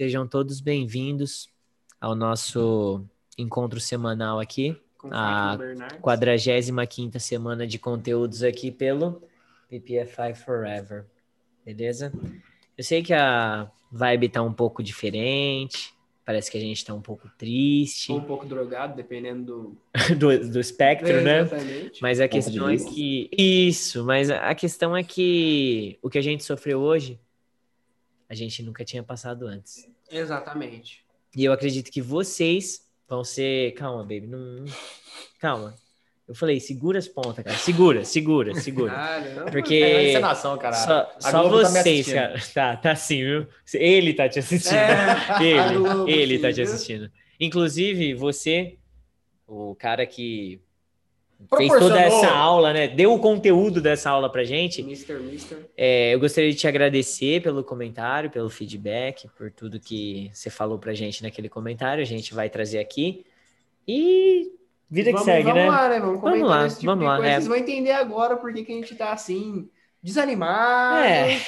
Sejam todos bem-vindos ao nosso encontro semanal aqui, Com a Fátima Bernardes. 45ª semana de conteúdos aqui pelo PPFI Forever, beleza? Eu sei que a vibe tá um pouco diferente, parece que a gente tá um pouco triste Ou um pouco drogado, dependendo do. do, do espectro, né? Exatamente. Mas a questão é que. Isso, mas a a questão é que o que a gente sofreu hoje, a gente nunca tinha passado antes. Exatamente. E eu acredito que vocês vão ser. Calma, baby. Não... Calma. Eu falei, segura as pontas, cara. Segura, segura, segura. Caramba. Porque. É encenação, cara. Só, só tá vocês, assistindo. cara. Tá, tá sim, viu? Ele tá te assistindo. É, ele, Globo, ele sim, tá te assistindo. Inclusive, você, o cara que fez toda essa aula, né? Deu o conteúdo dessa aula pra gente. Mr. Mister. É, eu gostaria de te agradecer pelo comentário, pelo feedback, por tudo que você falou pra gente naquele comentário. A gente vai trazer aqui. E vida que vamos, segue, vamos né? lá, né? Vamos Vamos lá, tipo vamos lá, coisa. é. Vocês vão entender agora por que que a gente tá assim, desanimado. É,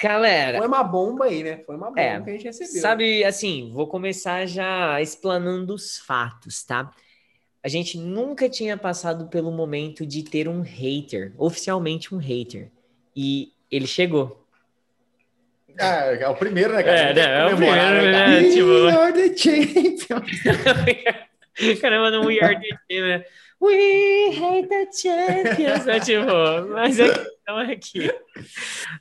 galera. Foi uma bomba aí, né? Foi uma bomba É, que a gente recebeu. Sabe, assim, vou começar já explanando os fatos, tá? A gente nunca tinha passado pelo momento de ter um hater, oficialmente um hater. E ele chegou. É, é o primeiro, né, cara? É, né, é o primeiro, cara? né? tipo- We are the champions. Caramba, no We Are the né? We hate the champions, né? Tipo, mas a questão é que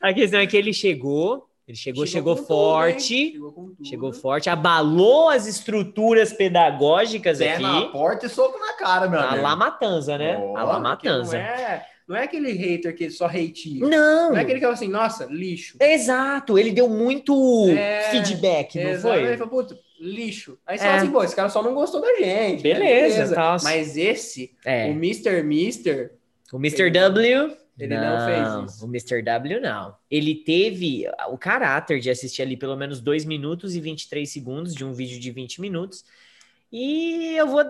a questão é que ele chegou, ele chegou, chegou, tudo, forte? Chegou com tudo. chegou forte, abalou as estruturas pedagógicas Pé na aqui. porta e soco na cara, meu A amigo. La Matanza, né? Ó, a La Matanza. Não é, não é aquele hater que só hateia. Não, Não é aquele que fala assim, nossa, lixo. exato, ele deu muito É, feedback, não Exato. Ele foi? fala, puta, lixo. Aí você É. fala assim, pô, esse cara só não gostou da gente. né? Beleza, tal. Mas esse, É, o Mr. Mister, o Mr. W... ele não fez isso. O Mr. W não. Ele teve o caráter de assistir ali pelo menos 2 minutos e 23 segundos de um vídeo de 20 minutos. E eu vou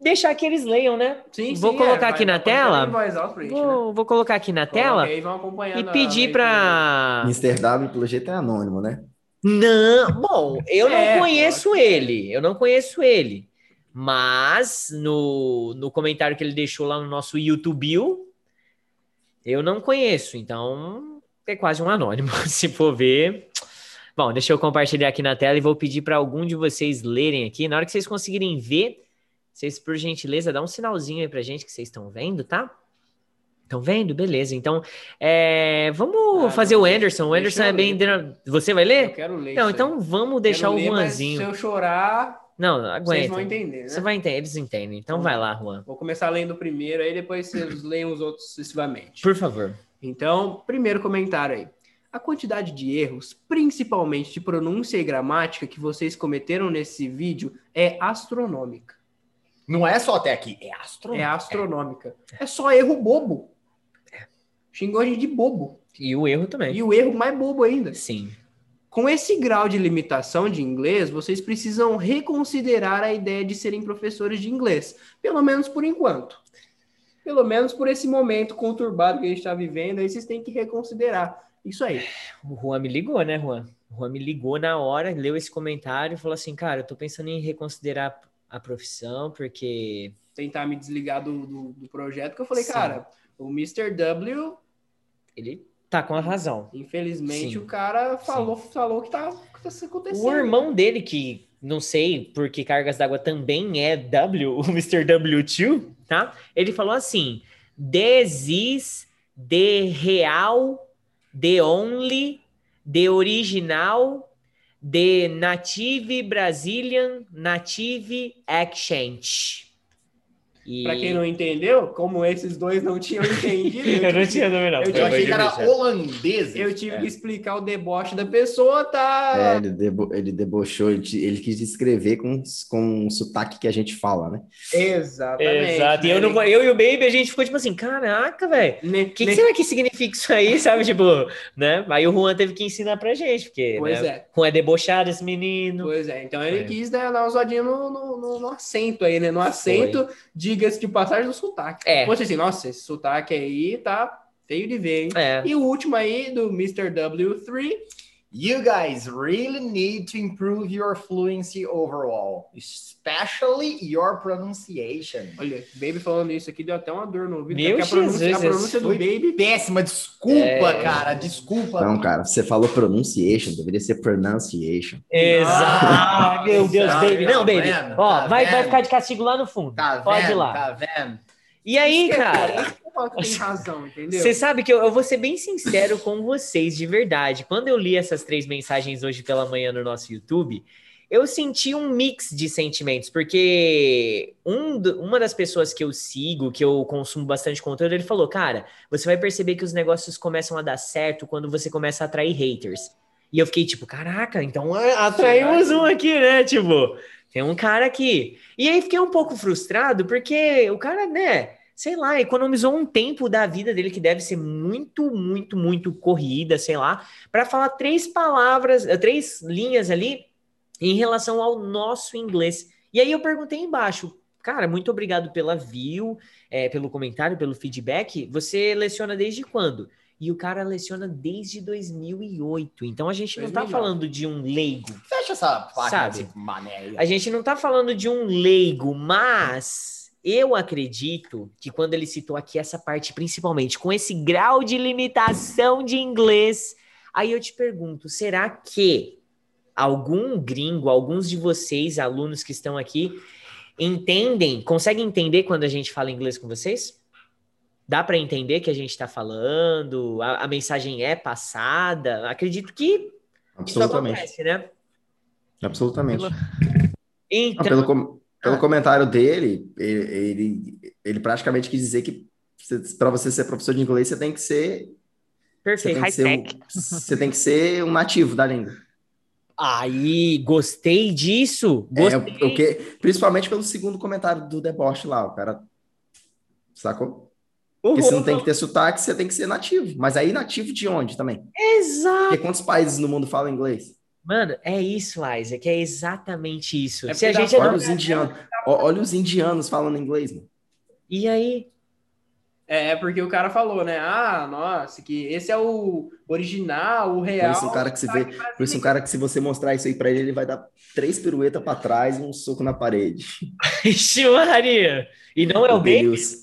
deixar que eles leiam, né? sim, Vou sim, colocar é, aqui vai- na tela. gente, né? Vou, vou colocar aqui na tela e pedir para. Mr. W, pelo jeito, é anônimo, né? Não, bom, eu não É, conheço lógico. ele, eu não conheço ele, mas no, no comentário que ele deixou lá no nosso YouTube, eu não conheço, então é quase um anônimo, se for ver. Bom, deixa eu compartilhar aqui na tela e vou pedir para algum de vocês lerem aqui. Na hora que vocês conseguirem ver, vocês, por gentileza, dá um sinalzinho aí pra gente que vocês estão vendo, tá? Estão vendo? Beleza. Então, é, vamos Ah, fazer o Anderson. O Anderson eu é bem. Você vai Eu ler? quero ler Não, então vamos deixar Quero o ler, Juanzinho. Se eu chorar, Não, vocês aguenta. vão entender, né? Você vai entender, eles entendem. Então Então vai lá, Juan. Vou começar lendo o primeiro, aí depois vocês leem os outros sucessivamente. Por favor. Então, primeiro comentário aí. A quantidade de erros, principalmente de pronúncia e gramática, que vocês cometeram nesse vídeo é astronômica. Não é só até aqui, é astro. É astronômica. É só erro bobo. Xingou a gente de bobo. E o erro também. E o erro mais bobo ainda. Sim. Com esse grau de limitação de inglês, vocês precisam reconsiderar a ideia de serem professores de inglês. Pelo menos por enquanto. Pelo menos por esse momento conturbado que a gente está vivendo, aí vocês têm que reconsiderar. Isso aí. O Juan me ligou, né, Juan? O Juan me ligou na hora, leu esse comentário e falou assim: cara, eu tô pensando em reconsiderar a profissão, porque. Tentar me desligar do, do, do projeto, que eu falei, Sim. cara, o Mr. W, Ele tá com a razão. infelizmente, Sim. o cara falou, falou que tá, que tá acontecendo. O irmão dele, que não sei por que cargas d'água também é W, o Mr. W2, tá? Ele falou assim: This is the real, the only, the original, the native Brazilian native exchange. E... Pra quem não entendeu, como esses dois não tinham entendido, Eu não tinha dominado. Eu Eu tinha achei que era Deixa. holandês. Eu tive É. que explicar o deboche da pessoa, tá? É, ele, debo- ele debochou, ele, quis descrever com, com o sotaque que a gente fala, né? Exatamente. Exato. E eu, não, eu e o Baby, a gente ficou tipo assim, caraca, velho. Ne- O que, que ne- será que significa isso aí, sabe? Tipo, né? Aí o Juan teve que ensinar pra gente, porque Pois né? é. Juan é debochado, esse menino. Pois é, então ele É. quis né, dar uma zoadinha no, no, no- no acento aí, né? No acento, diga-se de passagem, do sotaque. É. Fosse assim, nossa, esse sotaque aí tá feio de ver, hein? É. E o último aí, do Mr. W3, You guys really need to improve your fluency overall, especially your pronunciation. Olha, Baby falando isso aqui deu até uma dor no ouvido. Meu porque a pronúncia, Jesus, a pronúncia do Baby péssima, desculpa, É. cara, desculpa. Não, cara, você falou pronunciation, deveria ser pronunciation. Exato. Ah, meu Deus, Tá baby. Não, baby. vendo? Ó, Tá vai, vai ficar de castigo lá no fundo. Tá Pode ir vendo? lá. Tá vendo? E aí, cara, Tem razão, entendeu? você sabe que eu, eu vou ser bem sincero com vocês, de verdade. Quando eu li essas três mensagens hoje pela manhã no nosso YouTube, eu senti um mix de sentimentos, porque um uma das pessoas que eu sigo, que eu consumo bastante conteúdo, ele falou: Cara, você vai perceber que os negócios começam a dar certo quando você começa a atrair haters. E eu fiquei tipo: Caraca, então atraímos um aqui, né? Tipo, tem um cara aqui. E aí fiquei um pouco frustrado, porque o cara, né? Sei lá, economizou um tempo da vida dele que deve ser muito, muito, muito corrida, sei lá, para falar três palavras, eh, três linhas ali em relação ao nosso inglês. E aí eu perguntei embaixo, cara, muito obrigado pela view, eh, pelo comentário, pelo feedback. Você leciona desde quando? E o cara leciona desde 2008. Então a gente não tá 2009. falando de um leigo. Fecha essa página Sabe? mané. A gente não tá falando de um leigo, mas eu acredito que quando ele citou aqui essa parte, principalmente com esse grau de limitação de inglês, aí eu te pergunto, será que algum gringo, alguns de vocês, alunos que estão aqui, entendem, conseguem entender quando a gente fala inglês com vocês? Dá para entender que a gente está falando? A, a mensagem é passada? Acredito que isso Absolutamente. acontece, né? Absolutamente. Então, pelo com- pelo Ah. comentário dele, ele, ele, ele praticamente quis dizer que para você ser professor de inglês, você tem que ser, perfeito. que ser, um, você tem que ser um nativo da língua. Aí, gostei disso. É, Gostei. que, principalmente pelo segundo comentário do deboche lá, o cara sacou? Porque você não tem que ter sotaque, você tem que ser nativo. Mas aí nativo de onde também? Exato. Porque quantos países no mundo falam inglês? Mano, é isso, Isaac. É exatamente isso. É Se a gente é Olha os indianos, olha os indianos falando inglês, mano. E aí? É, é porque o cara falou, né? Ah, nossa, que esse é o original, o real. Por isso um cara que se vê, por isso um cara que se você mostrar isso aí pra ele, ele vai dar três piruetas pra trás e um soco na parede. Ixi, Maria. E não é o bem? Denilson.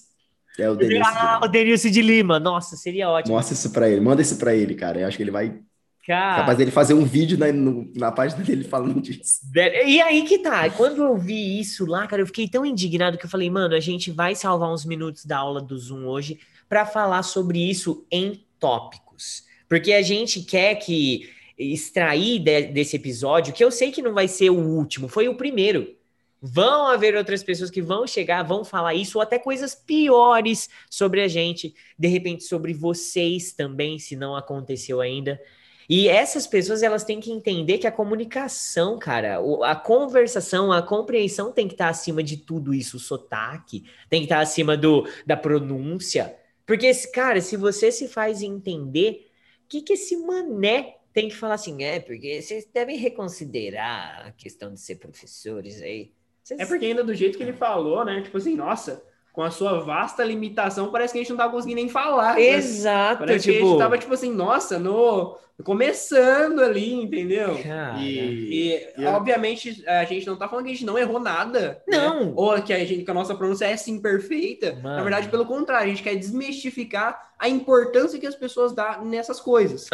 É o Denilson. Ah, o Denilson de Lima. Nossa, seria ótimo. Mostra isso pra ele, manda isso pra ele, cara. Eu acho que ele vai. Cara, Capaz dele fazer um vídeo na, no- na página dele falando disso. e aí que tá. Quando eu vi isso lá, cara, eu fiquei tão indignado que eu falei, mano, a gente vai salvar uns minutos da aula do Zoom hoje pra falar sobre isso em tópicos. Porque a gente quer que extrair de- desse episódio, que eu sei que não vai ser o último, foi o primeiro. Vão haver outras pessoas que vão chegar, vão falar isso, ou até coisas piores sobre a gente, de repente sobre vocês também, se não aconteceu ainda. E essas pessoas, elas têm que entender que a comunicação, cara, a conversação, a compreensão tem que estar acima de tudo isso, o sotaque, tem que estar acima do, da pronúncia. Porque, esse- cara, se você se faz entender, o que, que esse mané tem que falar assim? É, porque vocês devem reconsiderar a questão de ser professores aí. Vocês- É porque ainda do jeito que ele falou, né? Tipo assim, nossa, com a sua vasta limitação, parece que a gente não tava conseguindo nem falar. né? Exato, Parece que a tipo... gente tava, tipo assim, nossa, no... começando ali, entendeu? cara, E, eu- obviamente, a gente não tá falando que a gente não errou nada. né? Não. Ou que a, gente, que a nossa pronúncia é sim perfeita. Mano. Na verdade, pelo contrário, a gente quer desmistificar a importância que as pessoas dão nessas coisas.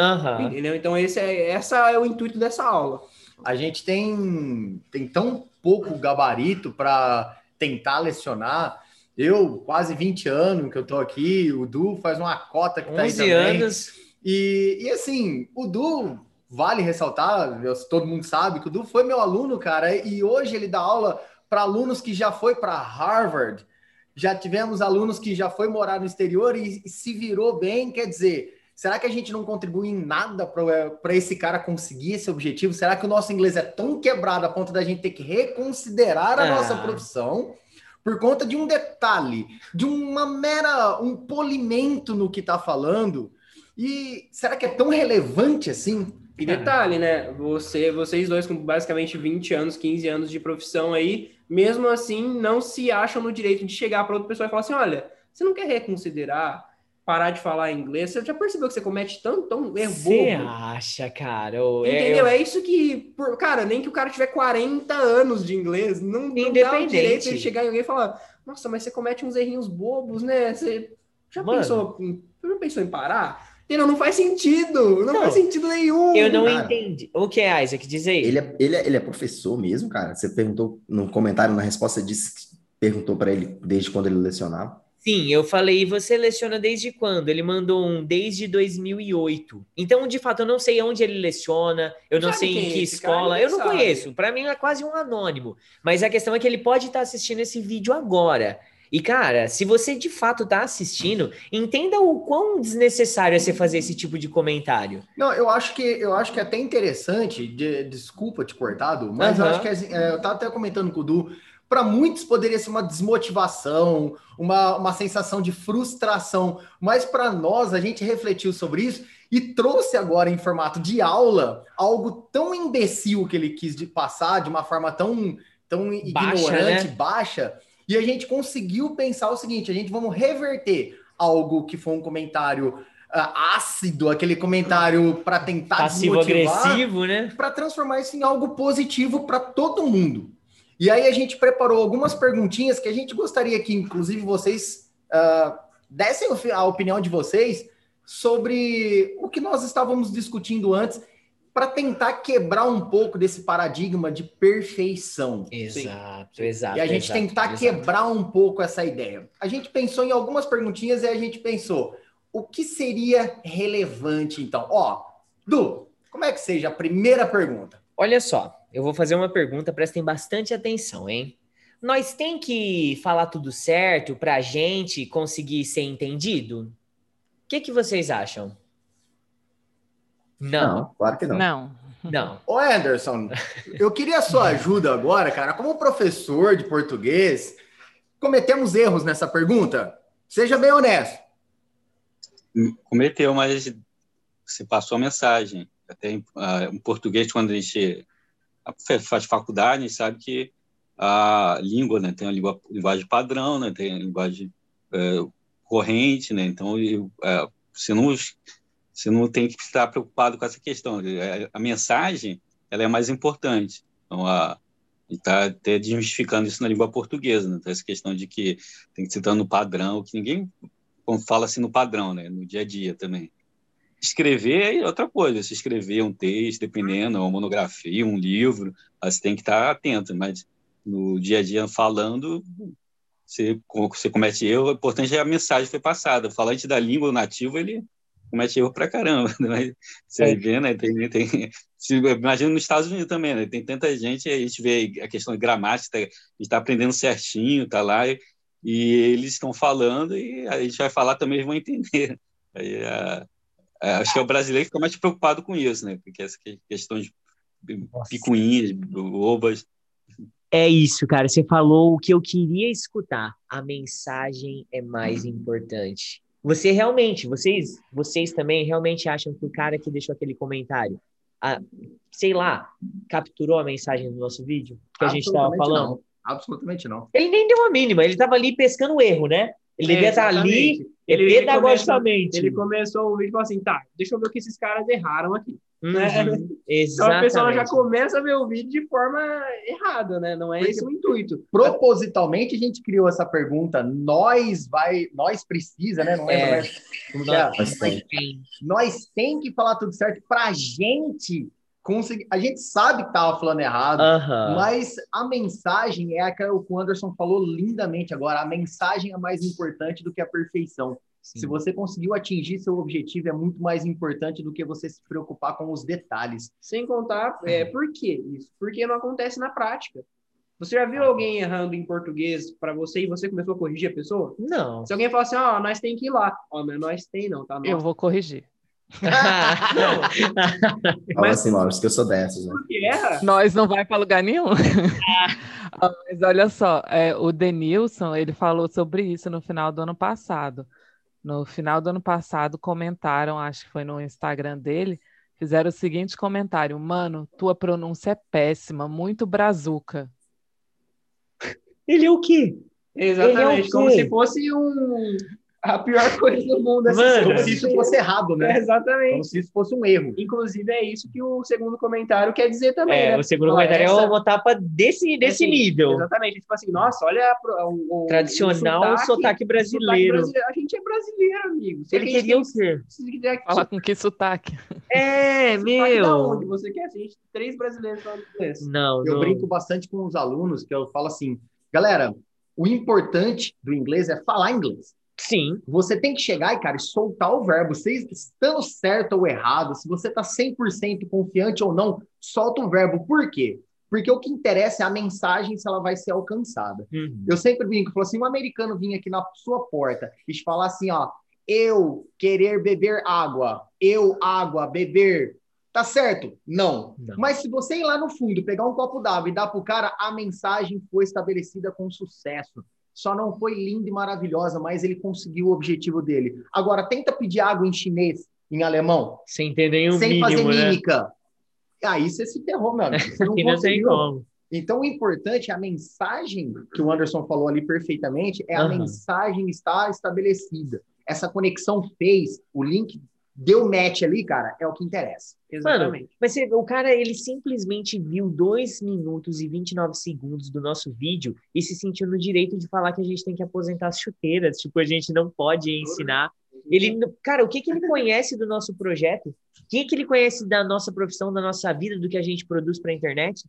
Entendeu? Então, esse é, essa é o intuito dessa aula. A gente tem, tem tão pouco gabarito para tentar lecionar. Eu, quase 20 anos que eu tô aqui, o Du faz uma cota que tá aí 11 também. anos. E, e assim, o Du, vale ressaltar, todo mundo sabe que o Du foi meu aluno, cara, e hoje ele dá aula para alunos que já foi para Harvard, já tivemos alunos que já foi morar no exterior e, e se virou bem, quer dizer, será que a gente não contribui em nada para esse cara conseguir esse objetivo? Será que o nosso inglês é tão quebrado a ponto da gente ter que reconsiderar a Ah. nossa profissão? Por conta de um detalhe, de uma mera, um polimento no que tá falando, e será que é tão relevante assim? E detalhe, né? Você, vocês dois com basicamente 20 anos, 15 anos de profissão aí, mesmo assim, não se acham no direito de chegar para outra pessoa e falar assim: olha, você não quer reconsiderar parar de falar inglês, você já percebeu que você comete tão, tão erro Você bobo? acha, cara? É- Entendeu? eu- É isso que, por- cara, nem que o cara tiver 40 anos de inglês, não, não dá o direito de ele chegar em alguém e falar, nossa, mas você comete uns errinhos bobos, né? Você já Mano. pensou em, já pensou em parar? Entendeu? Não faz sentido, não, Não. faz sentido nenhum. Eu não Cara. entendi. O que é, Isaac? Diz aí. Ele é, ele, é, ele é professor mesmo, cara? Você perguntou no comentário, na resposta, disse que perguntou para ele desde quando ele lecionava. Sim, eu falei, você leciona desde quando? Ele mandou um desde 2008. Então, de fato, eu não sei onde ele leciona, eu não Sabe sei em é que cara? escola, Ninguém eu não sabe. conheço. Para mim, é quase um anônimo. Mas a questão é que ele pode estar assistindo esse vídeo agora. E, cara, se você de fato está assistindo, entenda o quão desnecessário é você fazer esse tipo de comentário. Não, eu acho que eu acho que é até interessante, de- desculpa te cortado, mas eu Aham. acho que assim, é, eu tava até comentando com o Du, para muitos poderia ser uma desmotivação, uma, uma sensação de frustração, mas para nós a gente refletiu sobre isso e trouxe agora em formato de aula algo tão imbecil que ele quis de passar de uma forma tão tão Baixa, ignorante, né? baixa, e a gente conseguiu pensar o seguinte, a gente vamos reverter algo que foi um comentário ah, ácido, aquele comentário para tentar desmotivar, Passivo-agressivo, né? para transformar isso em algo positivo para todo mundo. E aí a gente preparou algumas perguntinhas que a gente gostaria que, inclusive, vocês ah, dessem a opinião de vocês sobre o que nós estávamos discutindo antes, para tentar quebrar um pouco desse paradigma de perfeição. Exato, exato. E a gente exato, tentar exato. quebrar um pouco essa ideia. A gente pensou em algumas perguntinhas e a gente pensou, o que seria relevante então? Ó, Du, como é que seja a primeira pergunta? Olha só, eu vou fazer uma pergunta, prestem bastante atenção, hein? Nós tem que falar tudo certo para a gente conseguir ser entendido? O que, que vocês acham? Não, claro que não. Não. não. Ô Anderson, eu queria a sua ajuda agora, cara. Como professor de português, cometemos erros nessa pergunta? Seja bem honesto. cometeu, mas você passou a mensagem. Até em, ah, em português, quando a gente faz faculdade, a gente sabe que a língua né, tem a língua, linguagem padrão, né, tem a linguagem é, corrente, né, então eu, é, você, não, você não tem que estar preocupado com essa questão. É, A mensagem ela é mais importante. Então, a está até desmistificando isso na língua portuguesa, né? Então, essa questão de que tem que estar no padrão, que ninguém fala assim no padrão, né? No dia a dia também. Escrever é outra coisa. Se escrever um texto, dependendo, uma monografia, um livro, você tem que estar atento. Mas no dia a dia falando, você, você comete erro. O importante é a mensagem que foi passada. O falante da língua nativo, ele comete erro pra caramba. Né? Você É. vê, né? Tem, tem, se, imagina nos Estados Unidos também, né? Tem tanta gente, a gente vê a questão de gramática, a gente está aprendendo certinho, tá lá, e, e eles estão falando e a gente vai falar também, eles vão entender. Aí, a- a- acho que é o brasileiro que fica mais preocupado com isso, né? Porque essa que- questão de picuinhas, bobas. É isso, cara. Você falou o que eu queria escutar. A mensagem é mais importante. Você realmente, vocês, vocês também realmente acham que o cara que deixou aquele comentário, ah, sei lá, capturou a mensagem do nosso vídeo que a gente estava Absolutamente falando? não. Absolutamente não. Ele nem deu a mínima. Ele estava ali pescando o erro, né? Ele devia estar ali Exatamente. Ele, pedagogicamente. ele começou o vídeo e falou assim: tá, deixa eu ver o que esses caras erraram aqui. Uhum, né? Então a pessoa já começa a ver o vídeo de forma errada, né? Não é Porque- esse o intuito. Propositalmente a gente criou essa pergunta. Nós vai, nós precisa, né? Não lembro É. é. Mas tem. Nós tem que falar tudo certo pra gente conseguir. A gente sabe que tava falando errado, mas a mensagem é aquela que o Anderson falou lindamente agora. A mensagem é mais importante do que a perfeição. Se você conseguiu atingir seu objetivo, é muito mais importante do que você se preocupar com os detalhes. Sem contar, é, por que isso? Porque não acontece na prática. Você já viu alguém errando em português para você e você começou a corrigir a pessoa? Não. Se alguém falar assim, ó, nós tem que ir lá. Ó, mas nós tem não, tá? Eu vou corrigir. Fala assim, Maurício, que eu sou dessas, né? Nós não vai para lugar nenhum. Ah, Mas olha só, é, o Denilson, ele falou sobre isso no final do ano passado. No final do ano passado, comentaram, acho que foi no Instagram dele, fizeram o seguinte comentário: Mano, tua pronúncia é péssima, muito brazuca. Ele é o quê? Exatamente, é o como quê? se fosse um, A pior coisa do mundo é Mano, Como se isso fosse errado, É, né? exatamente. Como se isso fosse um erro. Inclusive, é isso que o segundo comentário quer dizer também. É, né? o segundo Falar, comentário essa- é uma tapa desse, desse assim, nível. Exatamente. Tipo assim, nossa, olha o, o- Tradicional o sotaque, brasileiro. brasileiro. A gente é brasileiro, amigo. Se Ele queria tem- o quê? se quiser que Fala com que sotaque. É, sotaque da onde meu. você quer? A gente tem três brasileiros falando inglês. Não, Eu não. brinco bastante com os alunos, que eu falo assim, galera, o importante do inglês é falar inglês. Sim, Você tem que chegar e, cara, e soltar o verbo. Você estando certo ou errado, se você está 100% confiante ou não, solta o verbo. Por quê? Porque o que interessa é a mensagem se ela vai ser alcançada. Uhum. Eu sempre brinco, falo assim, um americano vinha aqui na sua porta e te falar assim, ó, eu querer beber água, eu água, beber, tá certo? Não. Não. Mas se você ir lá no fundo, pegar um copo d'água e dar pro cara, a mensagem foi estabelecida com sucesso. Só não foi linda e maravilhosa, mas ele conseguiu o objetivo dele. Agora, tenta pedir água em chinês, em alemão, Sem ter nenhum sem fazer mínimo, né? mímica. Aí você se ferrou, meu amigo. Você não não tem como. Então, o importante é a mensagem que o Anderson falou ali perfeitamente, é a mensagem estar estabelecida. Essa conexão fez, o link deu match ali, cara, é o que interessa. Exatamente. Mas você- o cara, ele simplesmente viu 2 minutos e 29 segundos do nosso vídeo e se sentiu no direito de falar que a gente tem que aposentar as chuteiras. Tipo, a gente não pode ensinar. Ele, cara, o que que ele conhece do nosso projeto? O que que ele conhece da nossa profissão, da nossa vida, do que a gente produz para a internet?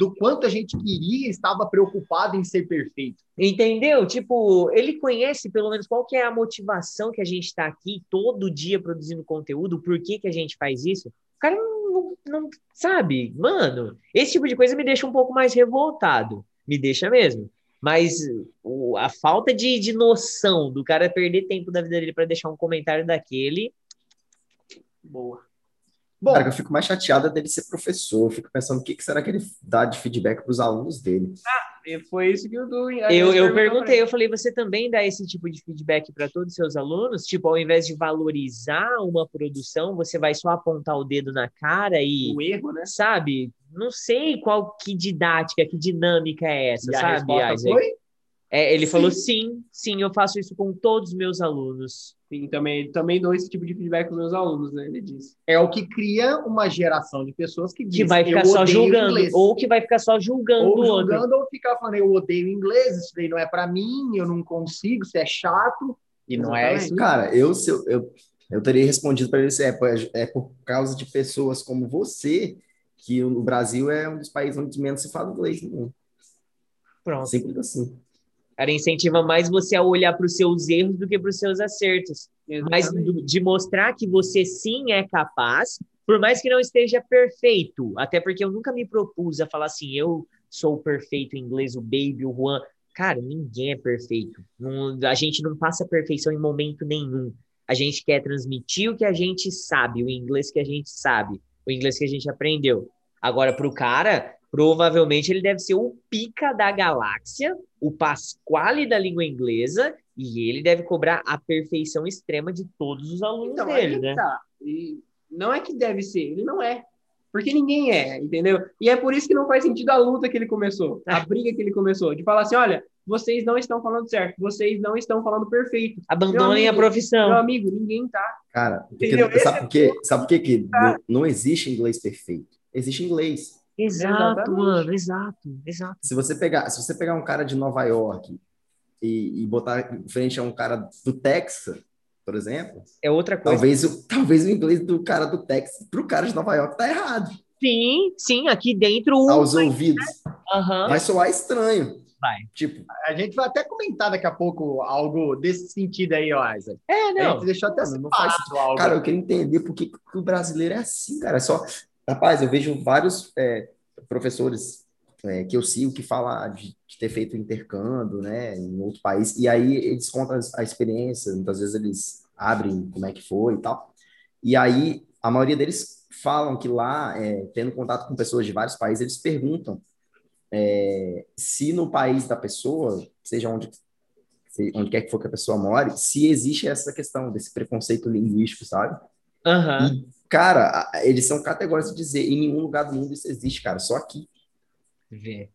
Do quanto a gente queria, estava preocupado em ser perfeito. Entendeu? Tipo, ele conhece pelo menos qual que é a motivação que a gente está aqui todo dia produzindo conteúdo, por que que a gente faz isso. O cara não, não- não- sabe, mano, esse tipo de coisa me deixa um pouco mais revoltado, me deixa mesmo. Mas o- a falta de, de noção do cara perder tempo da vida dele para deixar um comentário daquele, Boa. Bom, Cara, que eu fico mais chateado dele ser professor. Eu fico pensando o que, que será que ele dá de feedback para os alunos dele. E foi isso que o Du. Eu, eu perguntei, eu falei, você também dá esse tipo de feedback para todos os seus alunos? Tipo, ao invés de valorizar uma produção, você vai só apontar o dedo na cara e, O erro, né? sabe? Não sei qual que didática, que dinâmica é essa, e a sabe, resposta Isaac? foi? É, ele falou sim, sim, eu faço isso com todos os meus alunos. Sim, também, também dou esse tipo de feedback para meus alunos, né? Ele disse. É o que cria uma geração de pessoas que, Que diz, vai ficar "Eu só julgando, inglês." ou que vai ficar só julgando ou o outro. julgando ou ficar falando, eu odeio inglês, isso daí não é para mim, eu não consigo, isso é chato. E não é Exatamente. isso. Cara, eu, se eu, eu, eu teria respondido para ele assim, é, por- é por causa de pessoas como você que o Brasil é um dos países onde menos se fala inglês no mundo. Pronto. Simples assim. Cara, incentiva mais você a olhar para os seus erros do que para os seus acertos. Mas Exatamente. do- de mostrar que você sim é capaz, por mais que não esteja perfeito. Até porque eu nunca me propus a falar assim, eu sou perfeito em inglês, o Baby, o Juan. Cara, ninguém é perfeito. Não- a gente não passa perfeição em momento nenhum. A gente quer transmitir o que a gente sabe, o inglês que a gente sabe, o inglês que a gente aprendeu. Agora, para o cara, provavelmente ele deve ser o pica da galáxia, o Pasquale da língua inglesa, e ele deve cobrar a perfeição extrema de todos os alunos Então, dele, que né? tá. E não é que deve ser, ele não é. Porque ninguém é, entendeu? E é por isso que não faz sentido a luta que ele começou, a briga que ele começou, de falar assim: olha, vocês não estão falando certo, vocês não estão falando perfeito. Abandonem Meu a amigo, profissão. Meu amigo, ninguém tá. Cara, porque- sabe é por quê? Sabe por quê que não, não existe inglês perfeito? Existe inglês. Exato, Exatamente. mano, exato, exato. Se você pegar, se você pegar um cara de Nova York e, e botar em frente a um cara do Texas, por exemplo, É outra coisa. talvez o, talvez o inglês do cara do Texas pro cara de Nova York tá errado Sim, sim, aqui dentro. um- aos ouvidos. Aham. Vai soar estranho. Vai. Tipo, A gente vai até comentar daqui a pouco algo desse sentido aí, ó, Isaac. É, A não. gente deixou até Mano, não faz algo. Cara, eu queria entender por que, que o brasileiro é assim, cara. É só. Rapaz, eu vejo vários é, professores é, que eu sigo que falam de, de ter feito intercâmbio, né, em outro país, e aí eles contam a experiência, muitas vezes eles abrem como é que foi e tal. E aí a maioria deles falam que lá, é, tendo contato com pessoas de vários países, eles perguntam é, se no país da pessoa, seja onde onde quer que for que a pessoa more, se existe essa questão desse preconceito linguístico, sabe? Aham. E, cara, eles são categóricos de dizer, em nenhum lugar do mundo isso existe, cara, só aqui. Vê.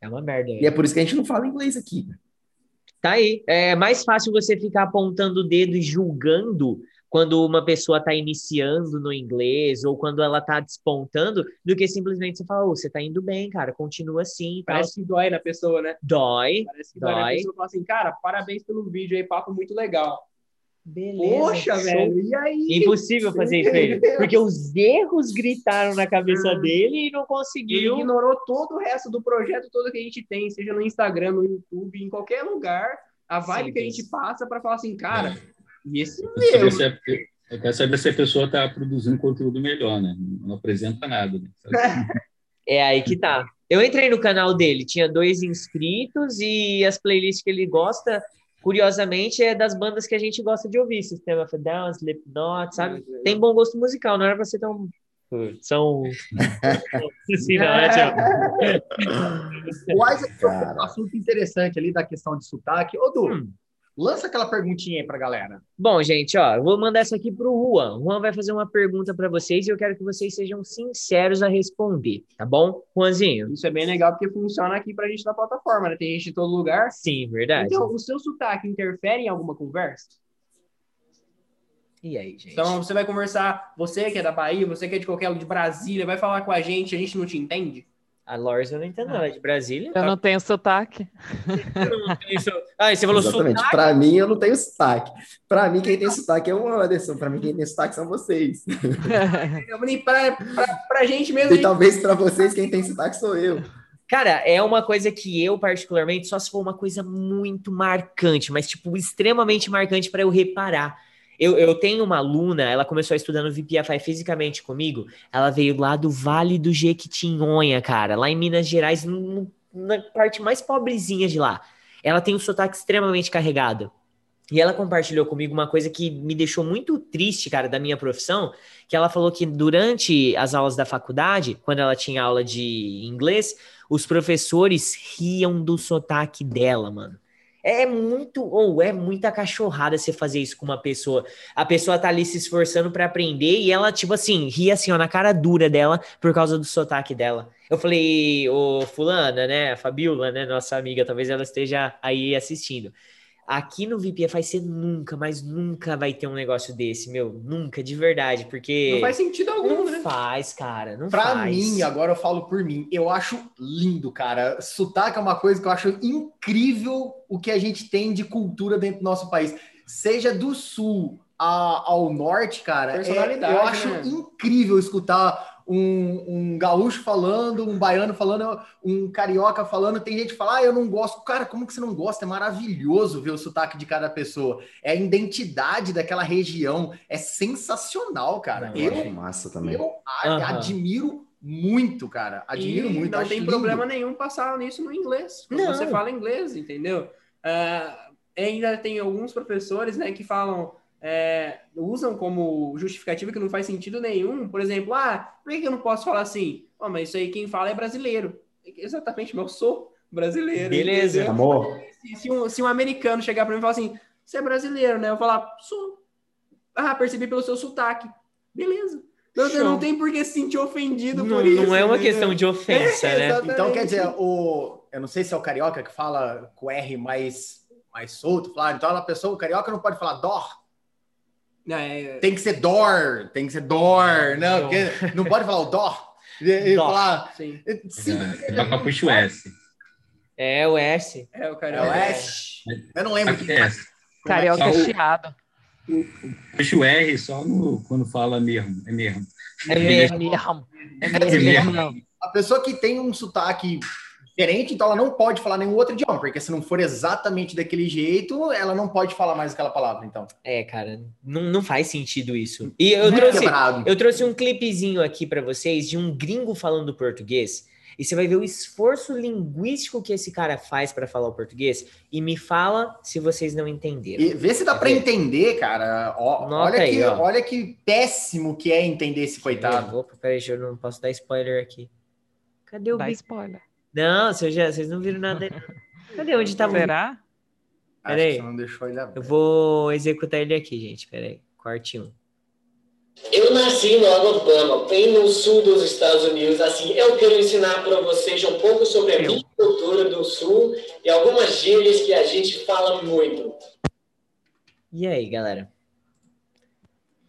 É uma merda. E é por isso que a gente não fala inglês aqui. Tá aí. É mais fácil você ficar apontando o dedo e julgando quando uma pessoa está iniciando no inglês ou quando ela está despontando, do que simplesmente você falar, oh, você está indo bem, cara, continua assim. tal." Parece que dói na pessoa, né? Dói. Parece que dói, na Dói. pessoa. Fala assim, cara, parabéns pelo vídeo aí, papo muito legal. Beleza. Poxa, show. velho, e aí? Impossível fazer isso ele. Porque os erros gritaram na cabeça Hum. dele e não Ele conseguiu. ignorou todo o resto do projeto todo que a gente tem, seja no Instagram, no YouTube, em qualquer lugar, a vibe Sim, que a gente passa para falar assim, cara, e esse Eu eu quero saber se a pessoa está produzindo conteúdo melhor, né? Não apresenta nada. Né? É aí que tá. Eu entrei no canal dele, tinha dois inscritos e as playlists que ele gosta, curiosamente, é das bandas que a gente gosta de ouvir. System of a Down, Slipknot, sabe? Tem bom gosto musical, não era pra ser tão... São... Assim, não, é, tipo... O Isaac um assunto interessante ali da questão de sotaque. Ô, Du, Hum. Lança aquela perguntinha aí pra galera. Bom, gente, ó, eu vou mandar essa aqui pro Juan. O Juan vai fazer uma pergunta para vocês e eu quero que vocês sejam sinceros a responder, tá bom? Juanzinho? isso é bem legal porque funciona aqui pra gente na plataforma, né? Tem gente em todo lugar. Sim, verdade. Então, o seu sotaque interfere em alguma conversa? E aí, gente? Então, você vai conversar, você que é da Bahia, você que é de qualquer lugar de Brasília, vai falar com a gente, a gente não te entende? A Loris eu não entendo, ela é de Brasília. Eu não tenho sotaque. Ah, você falou Exatamente. sotaque? Para mim, eu não tenho sotaque. Para mim, quem tem sotaque é o Anderson. Para mim, quem tem sotaque são vocês. Pra, pra gente mesmo, a E gente talvez para vocês, quem tem sotaque sou eu. Cara, é uma coisa que eu, particularmente, só se for uma coisa muito marcante, mas, tipo, extremamente marcante para eu reparar. Eu, eu tenho uma aluna, ela começou a estudar no VPFI fisicamente comigo, ela veio lá do Vale do Jequitinhonha, cara, lá em Minas Gerais, no- na parte mais pobrezinha de lá. Ela tem um sotaque extremamente carregado. E ela compartilhou comigo uma coisa que me deixou muito triste, cara, da minha profissão, que ela falou que durante as aulas da faculdade, quando ela tinha aula de inglês, os professores riam do sotaque dela, mano. É muito, ou é muita cachorrada você fazer isso com uma pessoa. A pessoa tá ali se esforçando pra aprender e ela, tipo assim, ria assim, ó, na cara dura dela por causa do sotaque dela. Eu falei, ô fulana, né, Fabiola, né, nossa amiga, talvez ela esteja aí assistindo. Aqui no VPFI você nunca, mas nunca vai ter um negócio desse, meu, nunca, de verdade, porque não faz sentido algum, não né? faz, cara, não Pra faz. mim, agora eu falo por mim, eu acho lindo, cara. Sotaque é uma coisa que eu acho incrível o que a gente tem de cultura dentro do nosso país. Seja do sul a- ao norte, cara. é- Personalidade, eu acho né? incrível escutar um, um gaúcho falando, um baiano falando, um carioca falando. Tem gente que fala, ah, eu não gosto. Cara, como que você não gosta? É maravilhoso ver o sotaque de cada pessoa. É a identidade daquela região. É sensacional, cara. Eu eu acho massa também. eu Aham. admiro muito, cara. Admiro e muito. Não acho tem lindo. problema nenhum passar nisso no inglês. Quando Não. você fala inglês, entendeu? Ah, ainda tem alguns professores, né, que falam, é, usam como justificativa que não faz sentido nenhum. Por exemplo, ah, por que eu não posso falar assim? Oh, mas isso aí quem fala é brasileiro. Exatamente, mas eu sou brasileiro. Beleza. entendeu? Amor, Se, se um, se um americano chegar para mim e falar assim, você é brasileiro, né? Eu falar, sou. Ah, percebi pelo seu sotaque. Beleza. Então, você não tem por que se sentir ofendido Não, por isso. não é uma entendeu? questão de ofensa, É, né? Então, quer dizer, o, eu não sei se é o carioca que fala com o R mais, mais solto. Fala, então, a pessoa, o carioca não pode falar dor. É, Tem que ser dor. Tem que ser dor. Não, porque não pode falar o dor. E, e Dó. falar. sim. Sim, É, puxar o S. É o S. É o é carioca. o S. Eu não lembro o que É S. Carioca o- chiado. Puxa o R só no, quando fala mesmo. É mesmo. É É mesmo. mesmo. É É mesmo. mesmo. não. A pessoa que tem um sotaque diferente, então ela não pode falar nenhum outro idioma, porque se não for exatamente daquele jeito, ela não pode falar mais aquela palavra, então. É, cara, não, não faz sentido isso. E eu é trouxe, eu trouxe um clipezinho aqui pra vocês de um gringo falando português. E você vai ver o esforço linguístico que esse cara faz pra falar o português. E me fala se vocês não entenderam. E vê se dá para entender, cara. Ó, olha, aí, que, ó. olha que péssimo que é entender esse coitado. Opa, peraí, eu não posso dar spoiler aqui. Cadê o Dá spoiler. Não, vocês, já, vocês não viram nada. Cadê onde tava o Será? Acho Peraí. que você não deixou ele Eu abrir. vou executar ele aqui, gente. Peraí. Corte 1. Eu nasci no Alabama, bem no sul dos Estados Unidos. Assim, eu quero ensinar para vocês um pouco sobre a minha cultura do sul e algumas gírias que a gente fala muito. E aí, galera?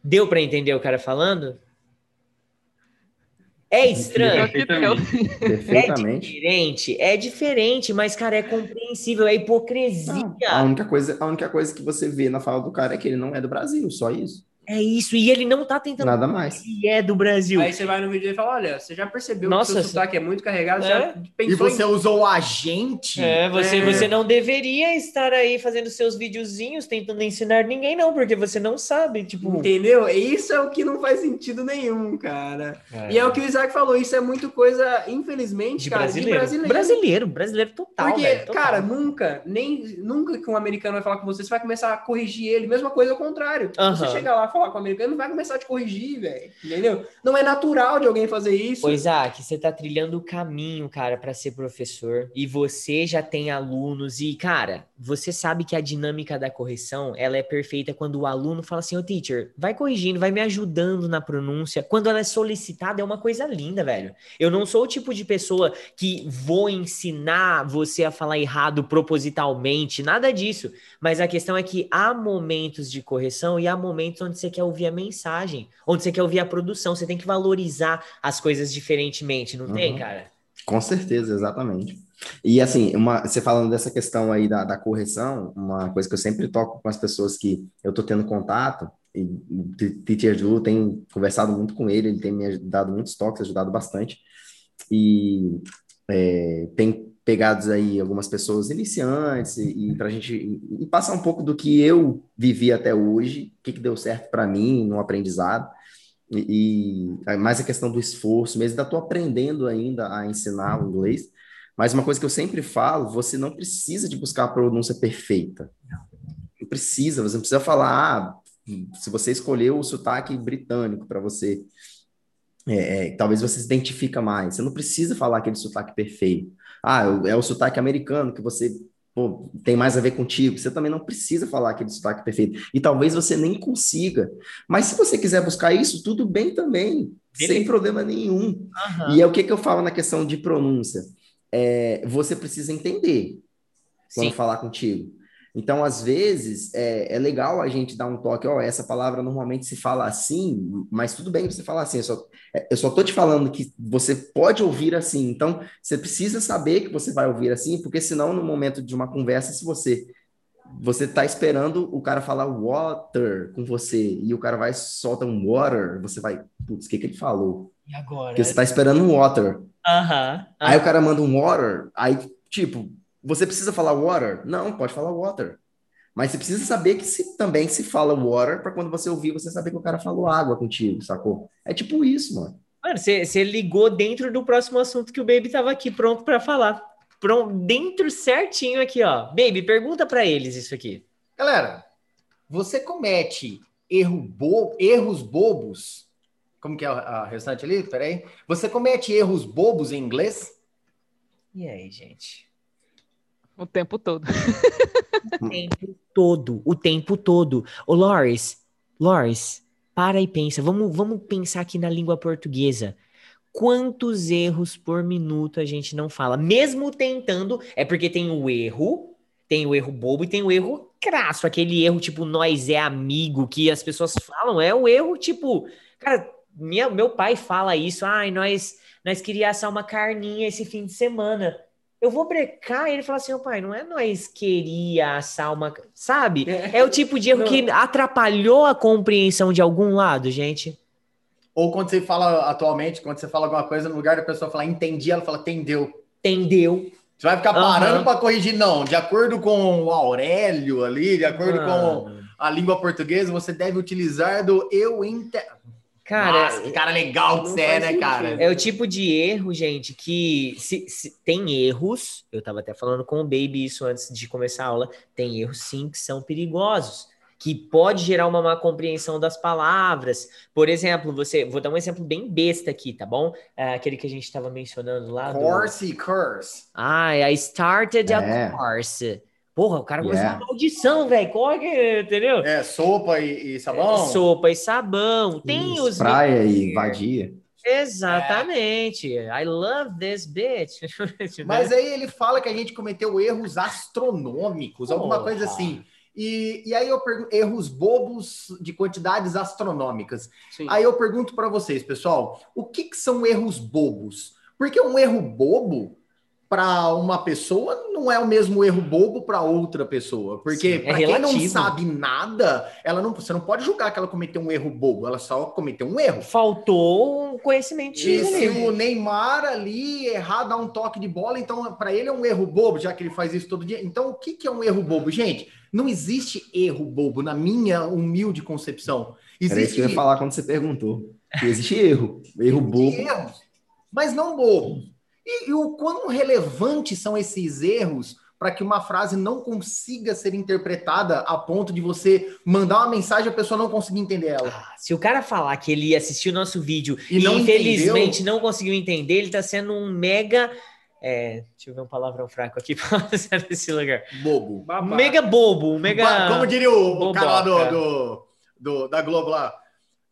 Deu para entender o cara falando? É estranho. Perfeitamente. É Perfeitamente. diferente, é diferente, mas, cara, é compreensível, é hipocrisia. A única coisa, a única coisa que você vê na fala do cara é que ele não é do Brasil, só isso. É isso, e ele não tá tentando. Nada mais. Ele é do Brasil. Aí você vai no vídeo e fala, olha, você já percebeu Nossa, que o seu sotaque é muito carregado, É? já E você em... usou a gente? É, você, É. você não deveria estar aí fazendo seus videozinhos tentando ensinar ninguém, não, porque você não sabe, tipo. Entendeu? Isso é o que não faz sentido nenhum, cara. E é o que o Isaac falou, isso é muito coisa, infelizmente, de cara, brasileiro. de brasileiro. brasileiro. Brasileiro total, Porque, velho, total. cara, nunca, nem nunca que um americano vai falar com você, você vai começar a corrigir ele. Mesma coisa ao contrário. Aham. Você chegar lá e falar com o americano, não vai começar a te corrigir, velho. Entendeu? Não é natural de alguém fazer isso. Ô, Isaac, você tá trilhando o caminho, cara, para ser professor, e você já tem alunos, e, cara, você sabe que a dinâmica da correção, ela é perfeita quando o aluno fala assim, ô, teacher, vai corrigindo, vai me ajudando na pronúncia. Quando ela é solicitada, é uma coisa linda, velho. Eu não sou o tipo de pessoa que vou ensinar você a falar errado propositalmente, nada disso. Mas a questão é que há momentos de correção e há momentos onde você quer ouvir a mensagem, onde você quer ouvir a produção. Você tem que valorizar as coisas diferentemente, não tem, Uhum. cara? Com certeza, exatamente. E assim, uma, você falando dessa questão aí da, da correção, uma coisa que eu sempre toco com as pessoas que eu tô tendo contato, e o Teacher Ju tem conversado muito com ele, ele tem me dado muitos toques, ajudado bastante, e é, tem pegado aí algumas pessoas iniciantes e, e para a gente e passar um pouco do que eu vivi até hoje, o que, que deu certo para mim no aprendizado. E, e mais a questão do esforço, mesmo ainda estou aprendendo ainda a ensinar o inglês, mas uma coisa que eu sempre falo, você não precisa de buscar a pronúncia perfeita. Não precisa, você não precisa falar, ah, se você escolheu o sotaque britânico para você, é, é, talvez você se identifica mais. Você não precisa falar aquele sotaque perfeito. Ah, é o sotaque americano que você pô, tem mais a ver contigo. Você também não precisa falar aquele sotaque perfeito. E talvez você nem consiga. Mas se você quiser buscar isso, tudo bem também, Beleza. sem problema nenhum. Aham. E é o que, que eu falo na questão de pronúncia. É, você precisa entender quando Sim. falar contigo. Então, às vezes, é, é legal a gente dar um toque, ó, essa palavra normalmente se fala assim, mas tudo bem você falar assim, eu só, é, eu só tô te falando que você pode ouvir assim, então você precisa saber que você vai ouvir assim, porque senão no momento de uma conversa, se você você tá esperando o cara falar water com você, e o cara vai solta um water, você vai, putz, o que que ele falou? E agora? Porque você tá esperando um water, Aham. Aí o cara manda um water, aí, tipo, você precisa falar water? Não, pode falar water. Mas você precisa saber que se, também se fala water, para quando você ouvir, você saber que o cara falou água contigo, sacou? É tipo isso, mano. Mano, você ligou dentro do próximo assunto que o Baby tava aqui pronto pra falar. Pronto, dentro certinho aqui, ó. Baby, pergunta pra eles isso aqui. Galera, você comete erro bo- erros bobos? Como que é a, a restante ali? Peraí. Você comete erros bobos em inglês? E aí, gente? O tempo todo. O tempo todo, o tempo todo. Ô, Loris, Loris, para e pensa. Vamos, vamos pensar aqui na língua portuguesa. Quantos erros por minuto a gente não fala? Mesmo tentando, é porque tem o erro, tem o erro bobo e tem o erro crasso, aquele erro tipo nós é amigo que as pessoas falam, é o erro tipo, cara, minha, meu pai fala isso, ai, nós nós queria assar uma carninha esse fim de semana. Eu vou brecar e ele fala assim, ô pai, não é nós queria assar uma, sabe? É o tipo de erro que atrapalhou a compreensão de algum lado, gente. Ou quando você fala atualmente, quando você fala alguma coisa, no lugar da pessoa falar entendi, ela fala entendeu. Entendeu? Você vai ficar parando Aham. para corrigir, não. De acordo com o Aurélio ali, de acordo com Mano, a língua portuguesa, você deve utilizar do eu entendo. Cara, Nossa, que cara legal que você é, né, sentido. cara? É o tipo de erro, gente, que se, se- tem erros. Eu tava até falando com o Baby isso antes de começar a aula. Tem erros, sim, que são perigosos, que pode gerar uma má compreensão das palavras. Por exemplo, você, vou dar um exemplo bem besta aqui, tá bom? É aquele que a gente estava mencionando lá. do- Course e curse. Ah, I started É. a course. Porra, o cara começou Yeah. uma maldição, velho. Qual é que, entendeu? É, sopa e, e sabão? Sopa e sabão. Tem Isso, os praia e vadia. Exatamente. I love this bitch. Mas aí ele fala que a gente cometeu erros astronômicos, alguma Porra. coisa assim. E, e aí eu pergunto, erros bobos de quantidades astronômicas. Sim. Aí eu pergunto para vocês, pessoal, o que, que são erros bobos? Porque um erro bobo para uma pessoa não é o mesmo erro bobo para outra pessoa. Porque é para quem não sabe nada, ela não, você não pode julgar que ela cometeu um erro bobo, ela só cometeu um erro. Faltou um conhecimento E se ali. o Neymar ali errar, dar um toque de bola, então para ele é um erro bobo, já que ele faz isso todo dia. Então o que, que é um erro bobo? Gente, não existe erro bobo, na minha humilde concepção. Era isso Existe que eu ia falar quando você perguntou. Existe erro. Erro bobo. erros, mas não bobos. E, e o quão relevantes são esses erros para que uma frase não consiga ser interpretada a ponto de você mandar uma mensagem e a pessoa não conseguir entender ela. Ah, se o cara falar que ele assistiu o nosso vídeo E e, não infelizmente não conseguiu entender, ele tá sendo um mega. é, deixa eu ver um palavrão fraco aqui pra ser nesse lugar. Bobo. Babaca. mega bobo, mega. Ba- Como diria o, o cara lá do, do- do- da Globo lá,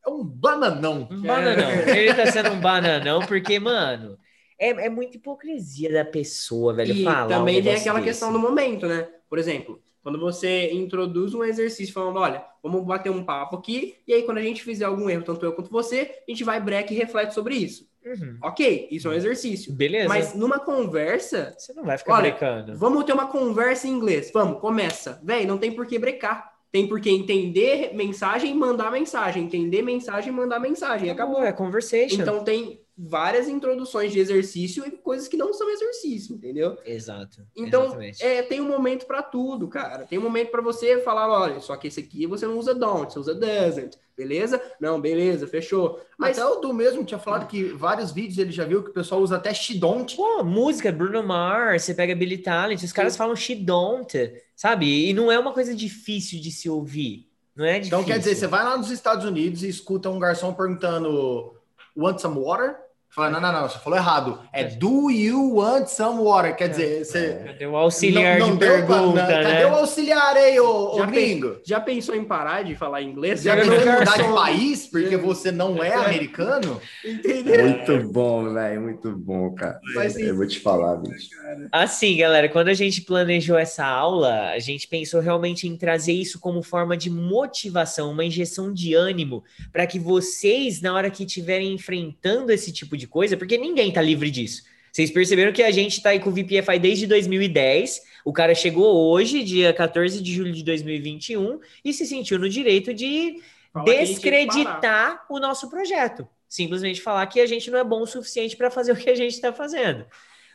é um bananão. Um bananão. Ele tá sendo um bananão, porque, mano, é, é muita hipocrisia da pessoa, velho. E falar também tem aquela desse. questão do momento, né? Por exemplo, quando você introduz um exercício falando, olha, vamos bater um papo aqui, e aí quando a gente fizer algum erro, tanto eu quanto você, a gente vai break e reflete sobre isso. Uhum. Ok, isso é um exercício. Beleza. Mas numa conversa, Você não vai ficar Olha, brecando. vamos ter uma conversa em inglês. Vamos, começa. Véi, não tem por que brecar. Tem por que entender mensagem e mandar mensagem. Entender mensagem e mandar mensagem. Acabou. É conversation. Então tem várias introduções de exercício e coisas que não são exercício, entendeu? Exato. Então, Exatamente. é, tem um momento para tudo, cara. Tem um momento para você falar, olha, só que esse aqui você não usa don't, você usa doesn't, beleza? Não, beleza, fechou. Mas Até o Du mesmo tinha falado que vários vídeos ele já viu que o pessoal usa até she don't. Pô, música, Bruno Mars, você pega Billy Talent, os caras falam she don't, sabe? E não é uma coisa difícil de se ouvir. Não é difícil. Então quer dizer, você vai lá nos Estados Unidos e escuta um garçom perguntando want some water? Fala, não, não, não, você falou errado. É do you want some water? Quer dizer, você. Cadê o auxiliar não, não de deu pra- pergunta, Cadê né? o auxiliar aí, ô, ô Já gringo? já pensou em parar de falar inglês? Já no quer mudar de país porque você não é americano? Entendeu? Muito bom, velho. Muito bom, cara. Mas, Eu vou te falar, bicho. Assim, galera, quando a gente planejou essa aula, a gente pensou realmente em trazer isso como forma de motivação, uma injeção de ânimo, para que vocês, na hora que estiverem enfrentando esse tipo de coisa, porque ninguém tá livre disso. Vocês perceberam que a gente tá aí com o VPFI desde 2010, o cara chegou hoje, dia 14 de julho de 2021, e se sentiu no direito de Falar que a gente tinha que parar. descreditar o nosso projeto. Simplesmente falar que a gente não é bom o suficiente para fazer o que a gente está fazendo.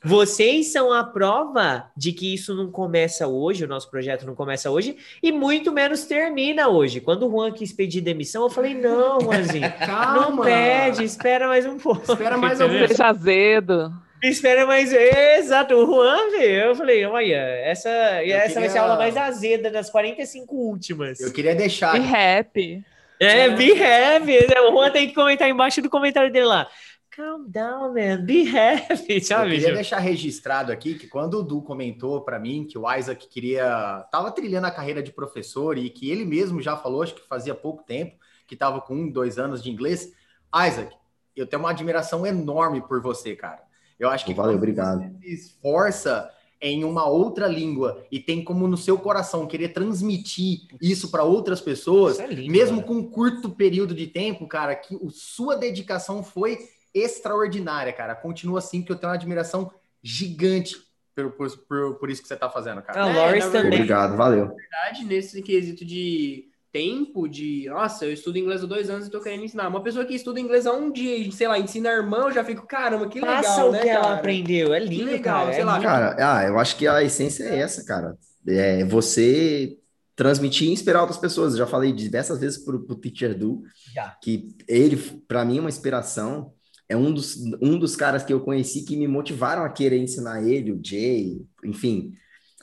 Vocês são a prova de que isso não começa hoje, o nosso projeto não começa hoje, e muito menos termina hoje. Quando o Juan quis pedir demissão, eu falei: não, Juanzinho, não Calma. pede, espera mais um pouco. Espera mais Entendeu? algum Seja azedo. Espera mais. Exato, o Juan veio. Eu falei: olha, essa, essa vai ser a queria- aula mais azeda das 45 últimas. Eu queria deixar. E rap. É, be happy. O Juan tem que comentar embaixo do comentário dele lá. Calm down, man. Be happy, Eu sabe? queria Ju? deixar registrado aqui que quando o Du comentou para mim que o Isaac queria. tava trilhando a carreira de professor e que ele mesmo já falou, acho que fazia pouco tempo, que tava com um, dois anos de inglês. Isaac, eu tenho uma admiração enorme por você, cara. Eu acho que Valeu, quando obrigado. você se esforça em uma outra língua e tem como no seu coração querer transmitir isso para outras pessoas, é lindo, mesmo cara. com um curto período de tempo, cara, que o, sua dedicação foi extraordinária, cara. Continua assim, porque eu tenho uma admiração gigante por, por, por, por isso que você tá fazendo, cara. A É, na também. Obrigado, valeu. verdade, nesse quesito de tempo, de nossa, eu estudo inglês há dois anos e tô querendo ensinar. Uma pessoa que estuda inglês há um dia, e, sei lá, ensina a irmã, eu já fico, caramba, que legal, Passa o né, que ela cara? aprendeu. É lindo, legal, cara. sei é lá, Cara, ah, eu acho que a essência é essa, cara. É você transmitir e inspirar outras pessoas. Eu já falei diversas vezes pro, pro Teacher Du Já. que ele, para mim, é uma inspiração. É um dos, um dos caras que eu conheci que me motivaram a querer ensinar ele, o Jay, enfim.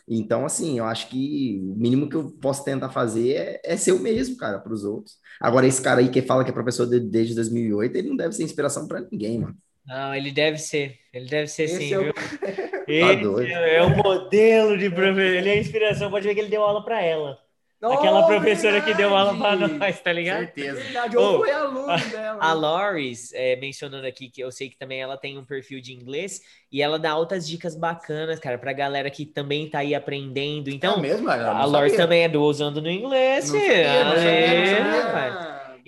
Então, assim, eu acho que o mínimo que eu posso tentar fazer é, é ser o mesmo, cara, para os outros. Agora, esse cara aí que fala que é professor de- desde 2008, ele não deve ser inspiração para ninguém, mano. Não, ele deve ser. Ele deve ser Esse sim, é o- viu? Ele doido. é o modelo de professor. Ele é inspiração. Pode ver que ele deu aula para ela. Aquela Oh, professora que deu aula para verdade. nós, tá ligado? Certeza. Verdade, ou Ô, foi aluno dela. A Loris, é, mencionando aqui que eu sei que também ela tem um perfil de inglês e ela dá altas dicas bacanas, cara, pra galera que também tá aí aprendendo. Então, é mesmo, eu a Loris também é do Usando no Inglês. Não sabia, não sabia, não sabia.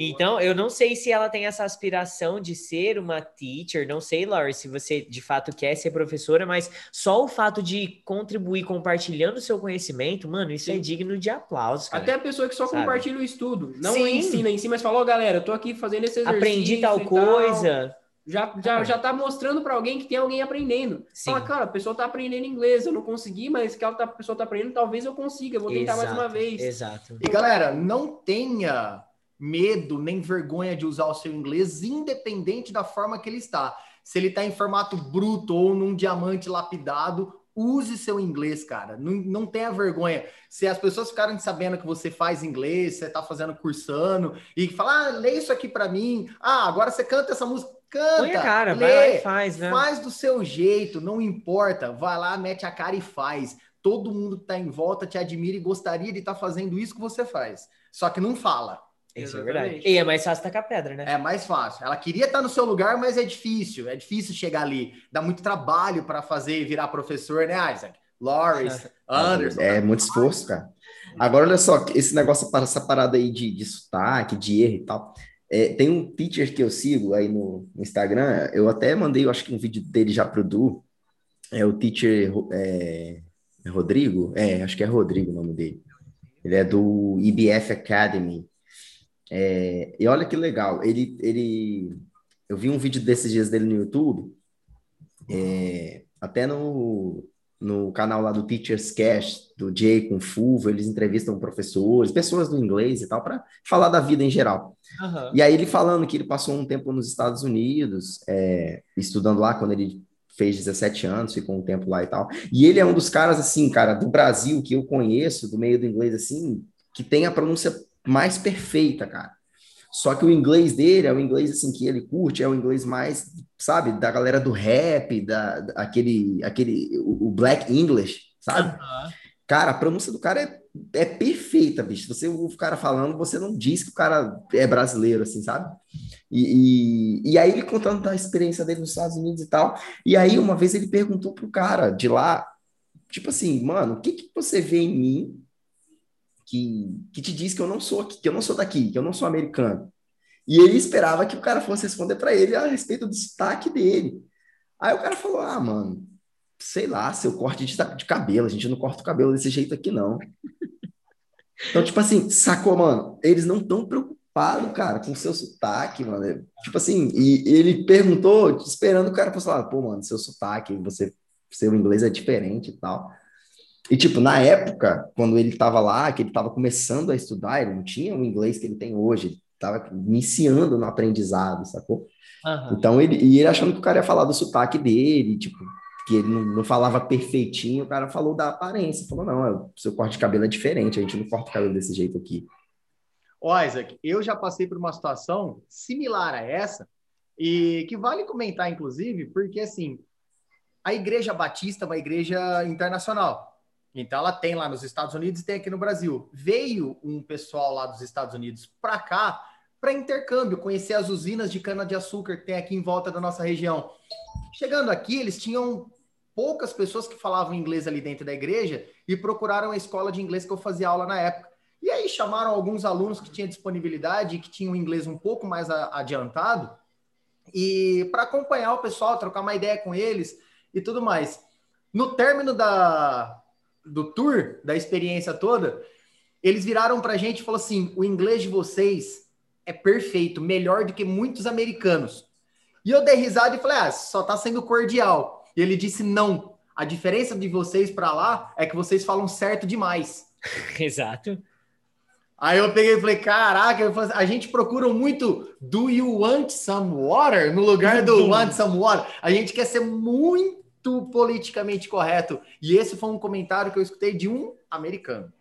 Então, eu não sei se ela tem essa aspiração de ser uma teacher, não sei, Laura, se você de fato quer ser professora, mas só o fato de contribuir compartilhando o seu conhecimento, mano, isso é Sim. digno de aplausos, cara. Até a pessoa que só Sabe? compartilha o estudo. Não Sim. ensina em si, mas falou, galera, eu tô aqui fazendo esse exercício. Aprendi tal e coisa. Já, já, já tá mostrando para alguém que tem alguém aprendendo. Sim. Fala, cara, a pessoa tá aprendendo inglês, eu não consegui, mas que a outra pessoa tá aprendendo, talvez eu consiga, eu vou tentar mais uma Exato, vez. Exato. E galera, não tenha medo nem vergonha de usar o seu inglês, independente da forma que ele está. Se ele está em formato bruto ou num diamante lapidado, use seu inglês, cara. Não, não tenha vergonha. Se as pessoas ficarem sabendo que você faz inglês, você está fazendo cursando, e fala, ah, lê isso aqui para mim. Ah, agora você canta essa música. Canta, Põe cara, lê, vai lá e faz, né? Faz do seu jeito, não importa. Vai lá, mete a cara e faz. Todo mundo que está em volta te admira e gostaria de estar fazendo isso que você faz. Só que não fala. Isso é Exatamente. verdade. E é mais fácil tacar pedra, né? É mais fácil. Ela queria estar no seu lugar, mas é difícil. É difícil chegar ali. Dá muito trabalho para fazer virar professor, né, Isaac? Loris, Anderson. É muito esforço, cara. Agora, olha só, esse negócio, essa parada aí de, de sotaque, de erro e tal. É, tem um teacher que eu sigo aí no, no Instagram, eu até mandei, eu acho que um vídeo dele já pro Du, é o teacher é, é Rodrigo? É, acho que é Rodrigo o nome dele. Ele é do IBF Academy. É, e olha que legal, ele, ele, eu vi um vídeo desses dias dele no YouTube, é, até no, no canal lá do Teachers Cash, do Jay com Fulvo, eles entrevistam professores, pessoas do inglês e tal, para falar da vida em geral. Aham. E aí ele falando que ele passou um tempo nos Estados Unidos, é, estudando lá quando ele fez 17 anos, ficou um tempo lá e tal. E ele é um dos caras, assim, cara, do Brasil que eu conheço, do meio do inglês, assim, que tem a pronúncia mais perfeita, cara. Só que o inglês dele é o inglês, assim, que ele curte, é o inglês mais, sabe, da galera do rap, da, da- aquele, aquele, o, o Black English, sabe? Cara, a pronúncia do cara é, é perfeita, bicho. Você o cara falando, você não diz que o cara é brasileiro, assim, sabe? E, e, e aí ele contando da experiência dele nos Estados Unidos e tal. E aí uma vez ele perguntou pro cara de lá, tipo assim, mano, o que que você vê em mim que, que te diz que eu não sou aqui, que eu não sou daqui, que eu não sou americano? E ele esperava que o cara fosse responder para ele a respeito do sotaque dele. Aí o cara falou: Ah, mano, sei lá, seu corte de, de cabelo, a gente não corta o cabelo desse jeito aqui, não. Então, tipo assim, sacou, mano? Eles não estão preocupados, cara, com o seu sotaque, mano. Tipo assim, e ele perguntou, esperando o cara falar, pô, mano, seu sotaque, você, seu inglês é diferente e tal. E, tipo, na época, quando ele tava lá, que ele tava começando a estudar, ele não tinha o inglês que ele tem hoje, ele tava iniciando no aprendizado, sacou? Aham. Então, ele, e ele achando que o cara ia falar do sotaque dele, tipo, que ele não, não falava perfeitinho, o cara falou da aparência, falou, não, é, o seu corte de cabelo é diferente, a gente não corta o cabelo desse jeito aqui. Ó, Isaac, eu já passei por uma situação similar a essa, e que vale comentar, inclusive, porque assim, a Igreja Batista é uma igreja internacional. Então ela tem lá nos Estados Unidos e tem aqui no Brasil. Veio um pessoal lá dos Estados Unidos para cá para intercâmbio, conhecer as usinas de cana-de-açúcar que tem aqui em volta da nossa região. Chegando aqui, eles tinham poucas pessoas que falavam inglês ali dentro da igreja e procuraram a escola de inglês que eu fazia aula na época. E aí chamaram alguns alunos que tinham disponibilidade e que tinham inglês um pouco mais adiantado e para acompanhar o pessoal, trocar uma ideia com eles e tudo mais. No término da, do tour, da experiência toda, eles viraram para a gente e falaram assim: o inglês de vocês é perfeito, melhor do que muitos americanos. E eu dei risada e falei: ah, só tá sendo cordial. E ele disse: não. A diferença de vocês para lá é que vocês falam certo demais. Exato. Aí eu peguei e falei, caraca, falei assim, a gente procura muito do you want some water no lugar do want some water. A gente quer ser muito politicamente correto. E esse foi um comentário que eu escutei de um americano.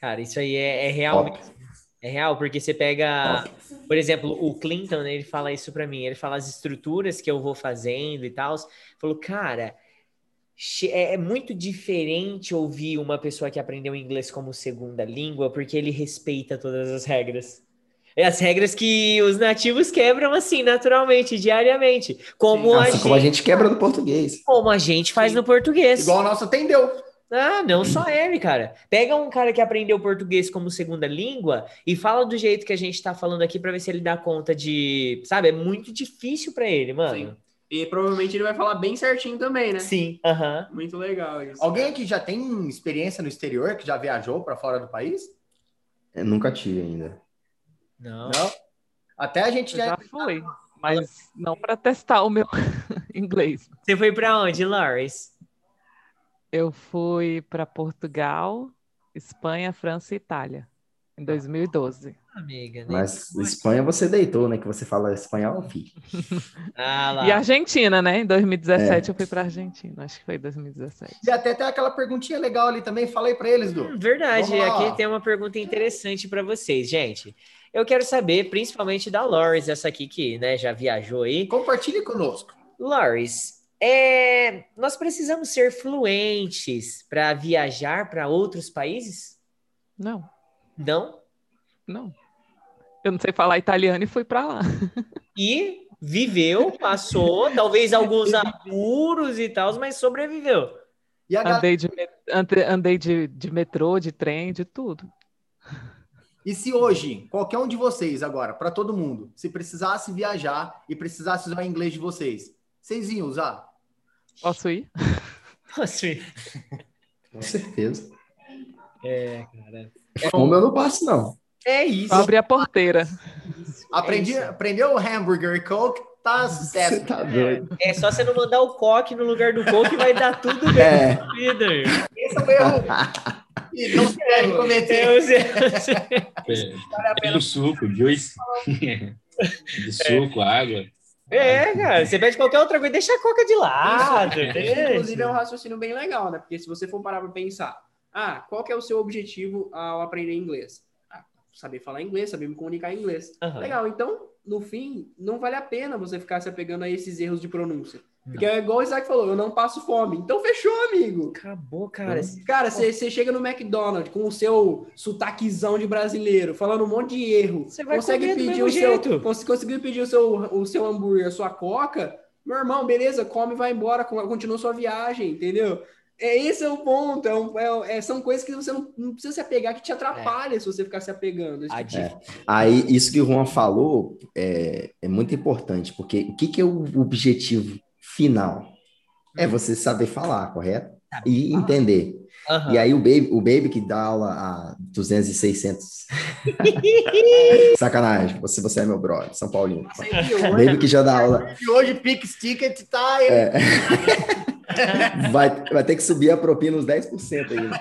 Cara, isso aí é, é real mesmo. É real, porque você pega, por exemplo, o Clinton, ele fala isso pra mim, ele fala as estruturas que eu vou fazendo e tal. Falou, cara, che- é, é muito diferente ouvir uma pessoa que aprendeu inglês como segunda língua, porque ele respeita todas as regras. É as regras que os nativos quebram assim, naturalmente, diariamente. Como, a, Nossa, gente, como a gente quebra no português. como a gente faz Sim. no português. Igual a nossa atendeu. Ah, não só ele, cara. Pega um cara que aprendeu português como segunda língua e fala do jeito que a gente tá falando aqui pra ver se ele dá conta de. Sabe? É muito difícil pra ele, mano. Sim. E provavelmente ele vai falar bem certinho também, né? Sim, aham. Muito legal isso. Alguém aqui já tem experiência no exterior, que já viajou para fora do país? Eu nunca tive ainda. Não. Não? Até a gente Eu já... já fui, mas não para testar o meu inglês. Você foi pra onde, Loris? Eu fui para Portugal, Espanha, França e Itália em 2012. Amiga, né? Mas Espanha você deitou, né? Que você fala espanhol, filho. Ah lá. E Argentina, né? Em 2017 eu fui para Argentina, acho que foi 2017. E até tem aquela perguntinha legal ali também. Falei para eles, Du. Hum, Verdade, aqui tem uma pergunta interessante pra vocês, gente. Eu quero saber, principalmente da Loris, essa aqui que né, já viajou aí. Compartilhe conosco. Loris, é, nós precisamos ser fluentes para viajar para outros países? Não, Não? não. Eu não sei falar italiano e fui para lá. E viveu, passou, talvez alguns apuros e tal, mas sobreviveu. E. Andei de, andei de, de metrô, de trem, de tudo. E se hoje, qualquer um de vocês agora, para todo mundo, se precisasse viajar e precisasse usar o inglês de vocês, vocês iam usar? Posso ir? Posso ir? Com certeza. É, cara. Como eu não passo, não. É isso. Abrir a porteira. Aprendi, isso. aprendeu o hambúrguer e coke, tá Você sucesso. tá doido. É só você não mandar o coque no lugar do coque vai dar tudo bem É. vida. irmão. Esse é o erro. E não se deve cometer. Eu Tem o suco, juice. De suco, água. É, cara, você pede qualquer outra coisa, deixa a coca de lado. Inclusive, é um raciocínio bem legal, né? Porque se você for parar para pensar, ah, qual que é o seu objetivo ao aprender inglês? Ah, saber falar inglês, saber me comunicar em inglês. Aham. Legal, então, no fim, não vale a pena você ficar se apegando a esses erros de pronúncia. Porque é igual o Isaac falou, eu não passo fome. Então, fechou, amigo. Acabou, cara. Cara, você chega no McDonald's com o seu sotaquezão de brasileiro, falando um monte de erro. Você vai consegue comer do pedir mesmo o seu, jeito. cons- conseguiu pedir o seu, o seu hambúrguer, a sua coca, meu irmão, beleza, come e vai embora, con- continua sua viagem, entendeu? É, esse é o ponto. É um- é- é- são coisas que você não, não precisa se apegar, que te atrapalha se você ficar se apegando. Tipo- di- Aí, isso que o Juan falou é, é muito importante, porque o que, que é o objetivo final? É você saber falar, correto? E entender. Aham. E aí o Baby, o Baby que dá aula a 200 e 600. Sacanagem, você, você é meu brother, São Paulino. Hoje, Baby que já dá aula, E hoje Pix Ticket tá... É. vai, vai ter que subir a propina uns 10% aí. né?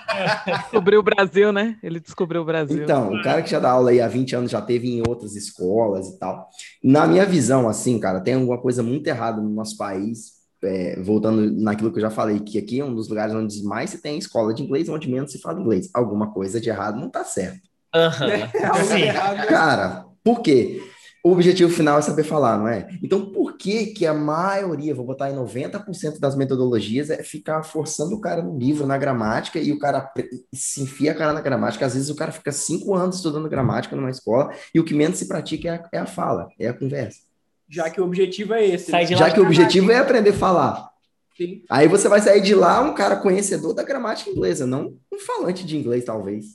Descobriu o Brasil, né? Ele descobriu o Brasil. Então, o cara que já dá aula aí há 20 anos já teve em outras escolas e tal. Na minha visão, assim, cara, tem alguma coisa muito errada no nosso país. é, voltando naquilo que eu já falei, que aqui é um dos lugares onde mais se tem escola de inglês, onde menos se fala inglês. Alguma coisa de errado não tá certo. É algo Sim. errado. Cara, por quê? O objetivo final é saber falar, não é? Então, por que que a maioria, vou botar em 90% das metodologias, é ficar forçando o cara no livro, na gramática, e o cara se enfia a cara na gramática? Às vezes o cara fica cinco anos estudando gramática numa escola, e o que menos se pratica é a, é a fala, é a conversa. Já que o objetivo é esse. Sai né? de lá Já que o objetivo é aprender a falar. Sim. Aí você vai sair de lá um cara conhecedor da gramática inglesa, não um falante de inglês, talvez.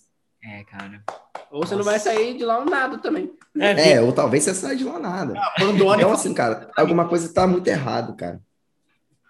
É, cara. Ou você não vai sair de lá um nada também. É, ou talvez você saia de lá nada. Abandone. Então, assim, cara, alguma coisa tá muito errado, cara.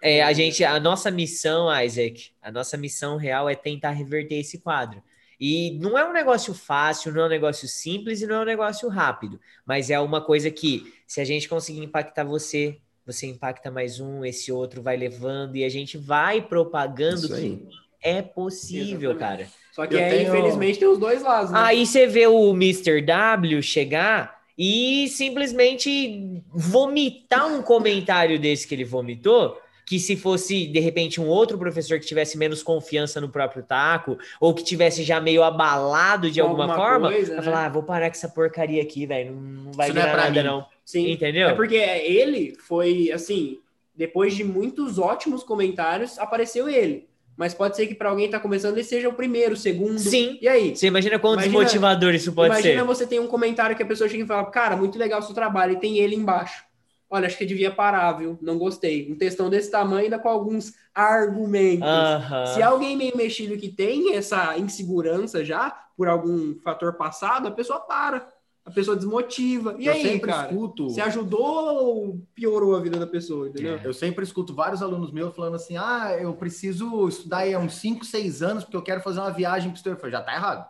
É, a gente, a nossa missão, Isaac, a nossa missão real é tentar reverter esse quadro. E não é um negócio fácil, não é um negócio simples e não é um negócio rápido, mas é uma coisa que, se a gente conseguir impactar você, você impacta mais um, esse outro vai levando e a gente vai propagando Isso que aí. É possível, Exatamente. cara. Só que Eu tenho- infelizmente tem os dois lados, né? Aí você vê o Mr. W chegar e simplesmente vomitar um comentário desse que ele vomitou, que se fosse, de repente, um outro professor que tivesse menos confiança no próprio taco, ou que tivesse já meio abalado de alguma, alguma forma, coisa, né? falar, ah, vou parar com essa porcaria aqui, velho, não vai Isso não é virar nada mim. não. Sim. Entendeu? É porque ele foi, assim, depois de muitos ótimos comentários, apareceu ele. Mas pode ser que para alguém que tá começando ele seja o primeiro, o segundo. Sim. E aí? Você imagina quão Imagina- desmotivador isso pode Imagina ser. você tem um comentário que a pessoa chega e fala, cara, muito legal o seu trabalho, e tem ele embaixo. Olha, acho que devia parar, viu? Não gostei. Um textão desse tamanho, ainda com alguns argumentos. Aham. Se alguém meio mexido que tem essa insegurança já, por algum fator passado, a pessoa para. A pessoa desmotiva. E eu aí, sempre cara? escuto. Você ajudou ou piorou a vida da pessoa, entendeu? Eu sempre escuto vários alunos meus falando assim: ah, eu preciso estudar aí há uns 5, 6 anos porque eu quero fazer uma viagem para o exterior. Eu falei, já tá errado.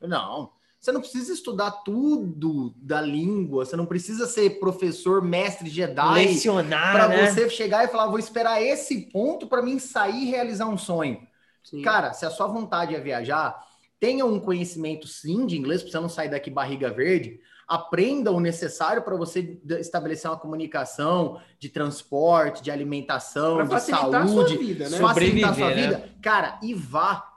Eu, Não, você não precisa estudar tudo da língua, você não precisa ser professor, mestre Jedi Lecionar, para né? você chegar e falar, vou esperar esse ponto para mim sair e realizar um sonho. Sim. Cara, se a sua vontade é viajar, tenha um conhecimento sim de inglês, para você não sair daqui barriga verde. Aprenda o necessário para você estabelecer uma comunicação de transporte, de alimentação, Pra de facilitar a sua saúde, vida, né? facilitar a sua vida. Cara, e vá.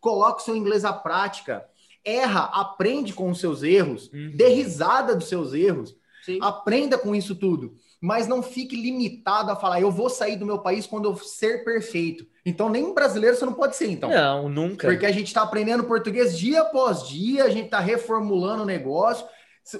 Coloque o seu inglês à prática. Erra, aprende com os seus erros, Uhum. dê risada dos seus erros. Sim. Aprenda com isso tudo, mas não fique limitado a falar, eu vou sair do meu país quando eu ser perfeito. Então, nem brasileiro você não pode ser, então. Não, nunca. Porque a gente está aprendendo português dia após dia, a gente está reformulando o negócio.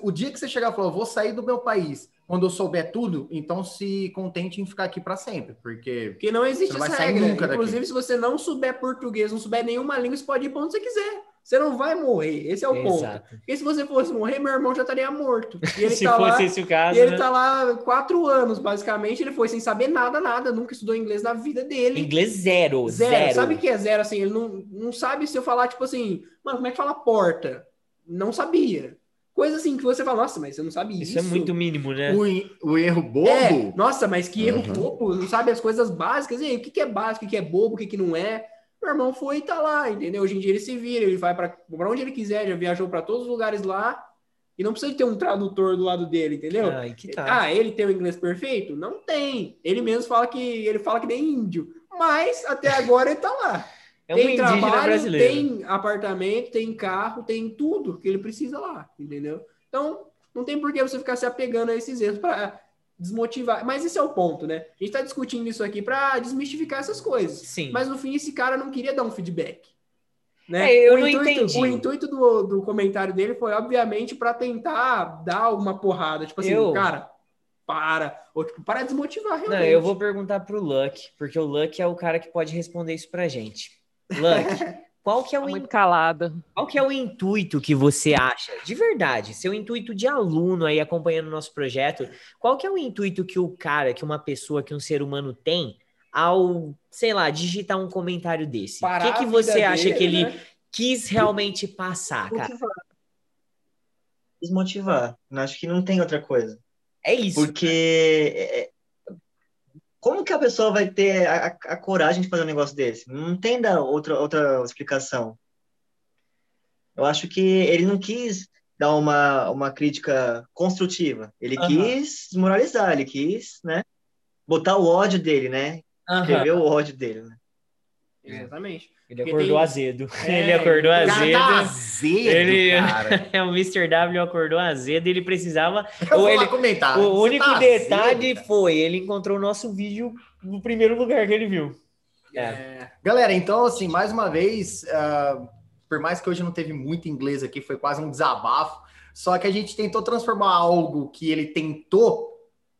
O dia que você chegar e falar, eu vou sair do meu país quando eu souber tudo, então se contente em ficar aqui para sempre, porque Porque não existe Você não vai essa sair regra. nunca daqui. Inclusive, se você não souber português, não souber nenhuma língua, você pode ir pra onde você quiser. Você não vai morrer. Esse é o ponto. Exato. Porque se você fosse morrer, meu irmão já estaria morto. E ele Se tá fosse lá. esse o caso, E ele né? tá lá quatro anos, basicamente. Ele foi sem saber nada, nada. Nunca estudou inglês na vida dele. Inglês zero, Zero. zero. Sabe o que é zero? Assim, ele não, não sabe se eu falar, tipo assim, mano, como é que fala porta? Não sabia. Coisa assim que você fala, nossa, mas você não sabe isso. Isso é muito mínimo, né? o, o erro bobo. É, nossa, mas que erro Uhum. bobo, não sabe as coisas básicas. E aí, o que, que é básico, o que, que é bobo, o que, que não é? Meu irmão foi e tá lá, entendeu? Hoje em dia ele se vira, ele vai pra onde ele quiser, já viajou pra todos os lugares lá. E não precisa ter um tradutor do lado dele, entendeu? Ai, que tá. Ah, ele tem o inglês perfeito? Não tem. Ele mesmo fala que ele fala que nem índio. Mas até agora ele tá lá. é um tem trabalho, brasileiro. tem apartamento, tem carro, tem tudo que ele precisa lá, entendeu? Então, não tem por que você ficar se apegando a esses erros para desmotivar. Mas esse é o ponto, né? A gente tá discutindo isso aqui para desmistificar essas coisas. Sim. Mas no fim, esse cara não queria dar um feedback. Né? É, eu o não intuito, entendi. O intuito do, do comentário dele foi, obviamente, para tentar dar uma porrada. Tipo assim, Eu- cara, para. Ou tipo, para desmotivar realmente. Não, eu vou perguntar pro Luck, porque o Luck é o cara que pode responder isso pra gente. Luck, qual que é Tá o, in- calada. qual que é o intuito que você acha, de verdade, seu intuito de aluno aí acompanhando o nosso projeto, qual que é o intuito que o cara, que uma pessoa, que um ser humano tem ao, sei lá, digitar um comentário desse? O que, que você acha dele, que ele né? quis realmente passar, cara? Desmotivar. Desmotivar. Eu Acho que não tem outra coisa. É isso. Porque é, é, como que a pessoa vai ter a, a- coragem de fazer um negócio desse? Não tem da outra, outra explicação. Eu acho que ele não quis dar uma, uma crítica construtiva. Ele Aham. quis desmoralizar, ele quis, né, botar o ódio dele, né? Aham. Escrever o ódio dele, né? Exatamente. Ele Porque acordou tem- azedo. É, ele acordou cara azedo. tá azedo, Ele- cara. É, o Mr. W acordou azedo e ele precisava. Eu Ou vou ele- lá comentar. o Você único tá detalhe azedo, foi: ele encontrou o nosso vídeo no primeiro lugar que ele viu. É. É, Galera, então, assim, mais uma vez, ah, por mais que hoje não teve muito inglês aqui, foi quase um desabafo, só que a gente tentou transformar algo que ele tentou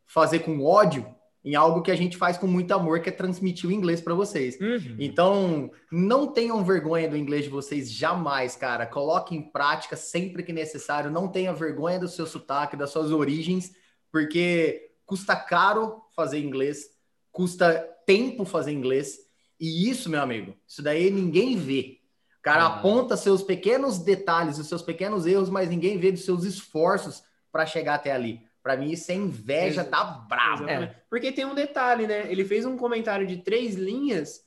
fazer com ódio em algo que a gente faz com muito amor, que é transmitir o inglês para vocês. Uhum. Então, não tenham vergonha do inglês de vocês jamais, cara. Coloque em prática sempre que necessário. Não tenha vergonha do seu sotaque, das suas origens, porque custa caro fazer inglês, custa tempo fazer inglês. E isso, meu amigo, isso daí ninguém vê. O cara Ah. aponta seus pequenos detalhes, os seus pequenos erros, mas ninguém vê dos seus esforços para chegar até ali. Para mim, isso é inveja, tá bravo. Exatamente. Porque tem um detalhe, né? Ele fez um comentário de três linhas,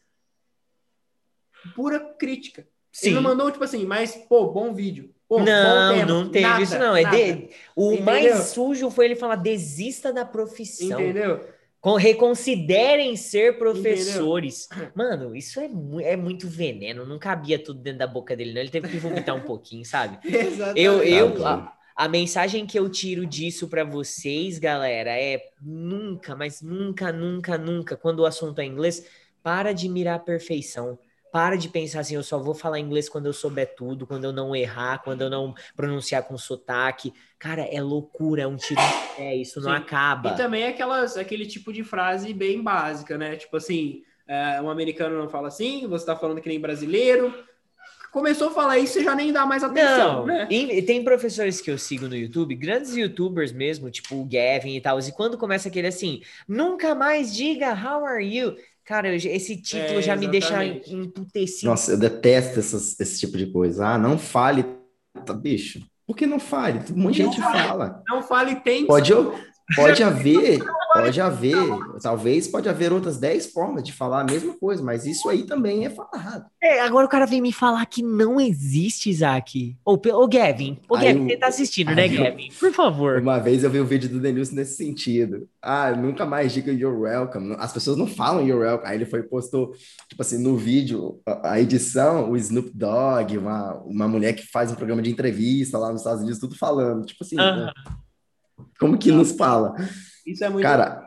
pura crítica. Sim. Ele não mandou, tipo assim, mas, pô, bom vídeo. Pô, bom não, tema. não teve Nada, isso, não. É de- O Entendeu? mais sujo foi ele falar: desista da profissão. Entendeu? Com- Reconsiderem ser professores. Mano, isso é, mu- é muito veneno. Não cabia tudo dentro da boca dele, não. Ele teve que vomitar um pouquinho, sabe? Exatamente. Eu, eu, a- a mensagem que eu tiro disso para vocês, galera, é nunca, mas nunca, nunca, nunca, quando o assunto é inglês, para de mirar a perfeição. Para de pensar assim, eu só vou falar inglês quando eu souber tudo, quando eu não errar, quando eu não pronunciar com sotaque. Cara, é loucura, é um tiro de pé, isso não Sim. acaba. E também aquelas, aquele tipo de frase bem básica, né? Tipo assim, é, um americano não fala assim, você tá falando que nem brasileiro. Começou a falar isso, você já nem dá mais atenção, Não, né? e tem professores que eu sigo no YouTube, grandes youtubers mesmo, tipo o Gavin e tal, e quando começa aquele assim, nunca mais diga how are you? Cara, eu- esse título É, já me deixa emputecido. Nossa, eu detesto essas- esse tipo de coisa. Ah, não fale, tá, bicho. Por que não fale? Um monte de gente fala. Não fale tem. Pode, pode haver, pode haver, talvez pode haver outras 10 formas de falar a mesma coisa, mas isso aí também é falado. É, agora o cara vem me falar que não existe, Isaac. Pe- ô Gavin, Aí Gavin, o- você tá assistindo, né, o- Gavin? Por favor. Uma vez eu vi o vídeo do Denilson nesse sentido. Ah, nunca mais diga you're welcome. As pessoas não falam you're welcome. Aí ele foi postou, tipo assim, no vídeo, a a edição, o Snoop Dogg, uma, uma mulher que faz um programa de entrevista lá nos Estados Unidos, tudo falando. Tipo assim, Aham. né? Como que nos fala? Isso é muito. Cara,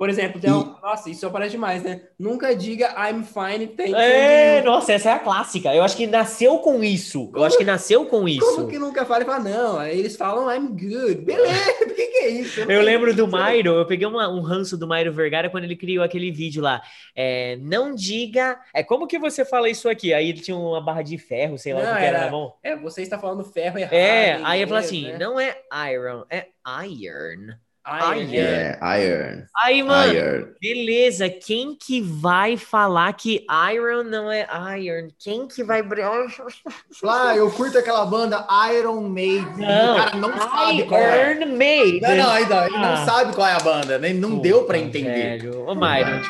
Por exemplo, tem um... nossa, isso aparece demais, né? Nunca diga I'm fine, thank É, nossa, essa é a clássica. Eu acho que nasceu com isso. Eu acho que nasceu com isso. Como que nunca fala e fala, não, aí eles falam I'm good. Beleza, o que, que é isso? Eu sei lembro do. Mairo, eu peguei uma- um ranço do Mairo Vergara quando ele criou aquele vídeo lá. É, não diga. É como que você fala isso aqui? Aí ele tinha uma barra de ferro, sei lá Não, o que era era- na mão. É, você está falando ferro errado. É, aí eu falo inglês, assim: né? não é iron, é iron. Iron, Iron. né? é, iron, Aí, mano, iron. beleza, quem que vai falar que iron não é iron? Quem que vai. Lá, eu curto aquela banda Iron Maiden. Não, o cara não sabe qual é. Iron Maiden. Não, não, ainda, ele Ah. não sabe qual é a banda, nem não deu pra entender. Velho. Ô, Myron,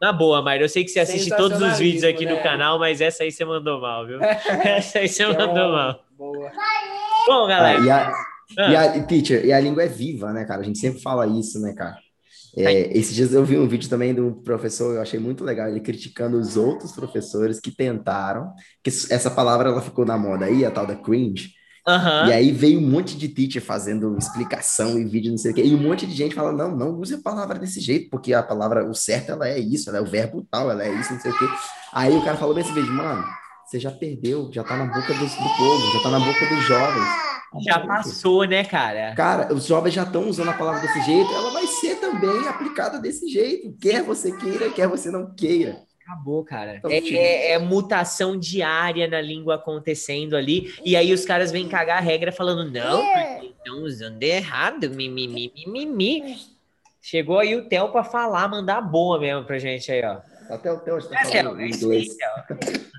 na boa, Myron, eu sei que você assiste todos os vídeos aqui no né? canal, mas essa aí você mandou mal, viu? essa aí você mandou Então, mal. Boa. Bom, Ah, galera. e, a, Ah. e, a, e, teacher, e a língua é viva, né, cara? A gente sempre fala isso, né, cara? É, esses dias eu vi um vídeo também do professor, eu achei muito legal, ele criticando os outros professores que tentaram, que essa palavra ela ficou na moda aí, a tal da cringe, Aham. e aí veio um monte de teacher fazendo explicação e vídeo, não sei o quê, e um monte de gente falando, não, não use a palavra desse jeito, porque a palavra, o certo, ela é isso, ela é o verbo tal, ela é isso, não sei o quê. Aí o cara falou nesse vídeo, mano, você já perdeu, já tá na boca dos- do povo, já tá na boca dos jovens. Já passou, né, cara? Cara, os jovens já estão usando a palavra desse jeito, ela vai ser também aplicada desse jeito, quer você queira, quer você não queira. Acabou, cara. Então, É, é- é mutação diária na língua acontecendo ali, e aí os caras vêm cagar a regra falando, não, porque estão usando errado, mimimi, mimimi. Chegou aí o Theo pra falar, mandar boa mesmo pra gente aí, ó. Até o Theo está É, falando é inglês.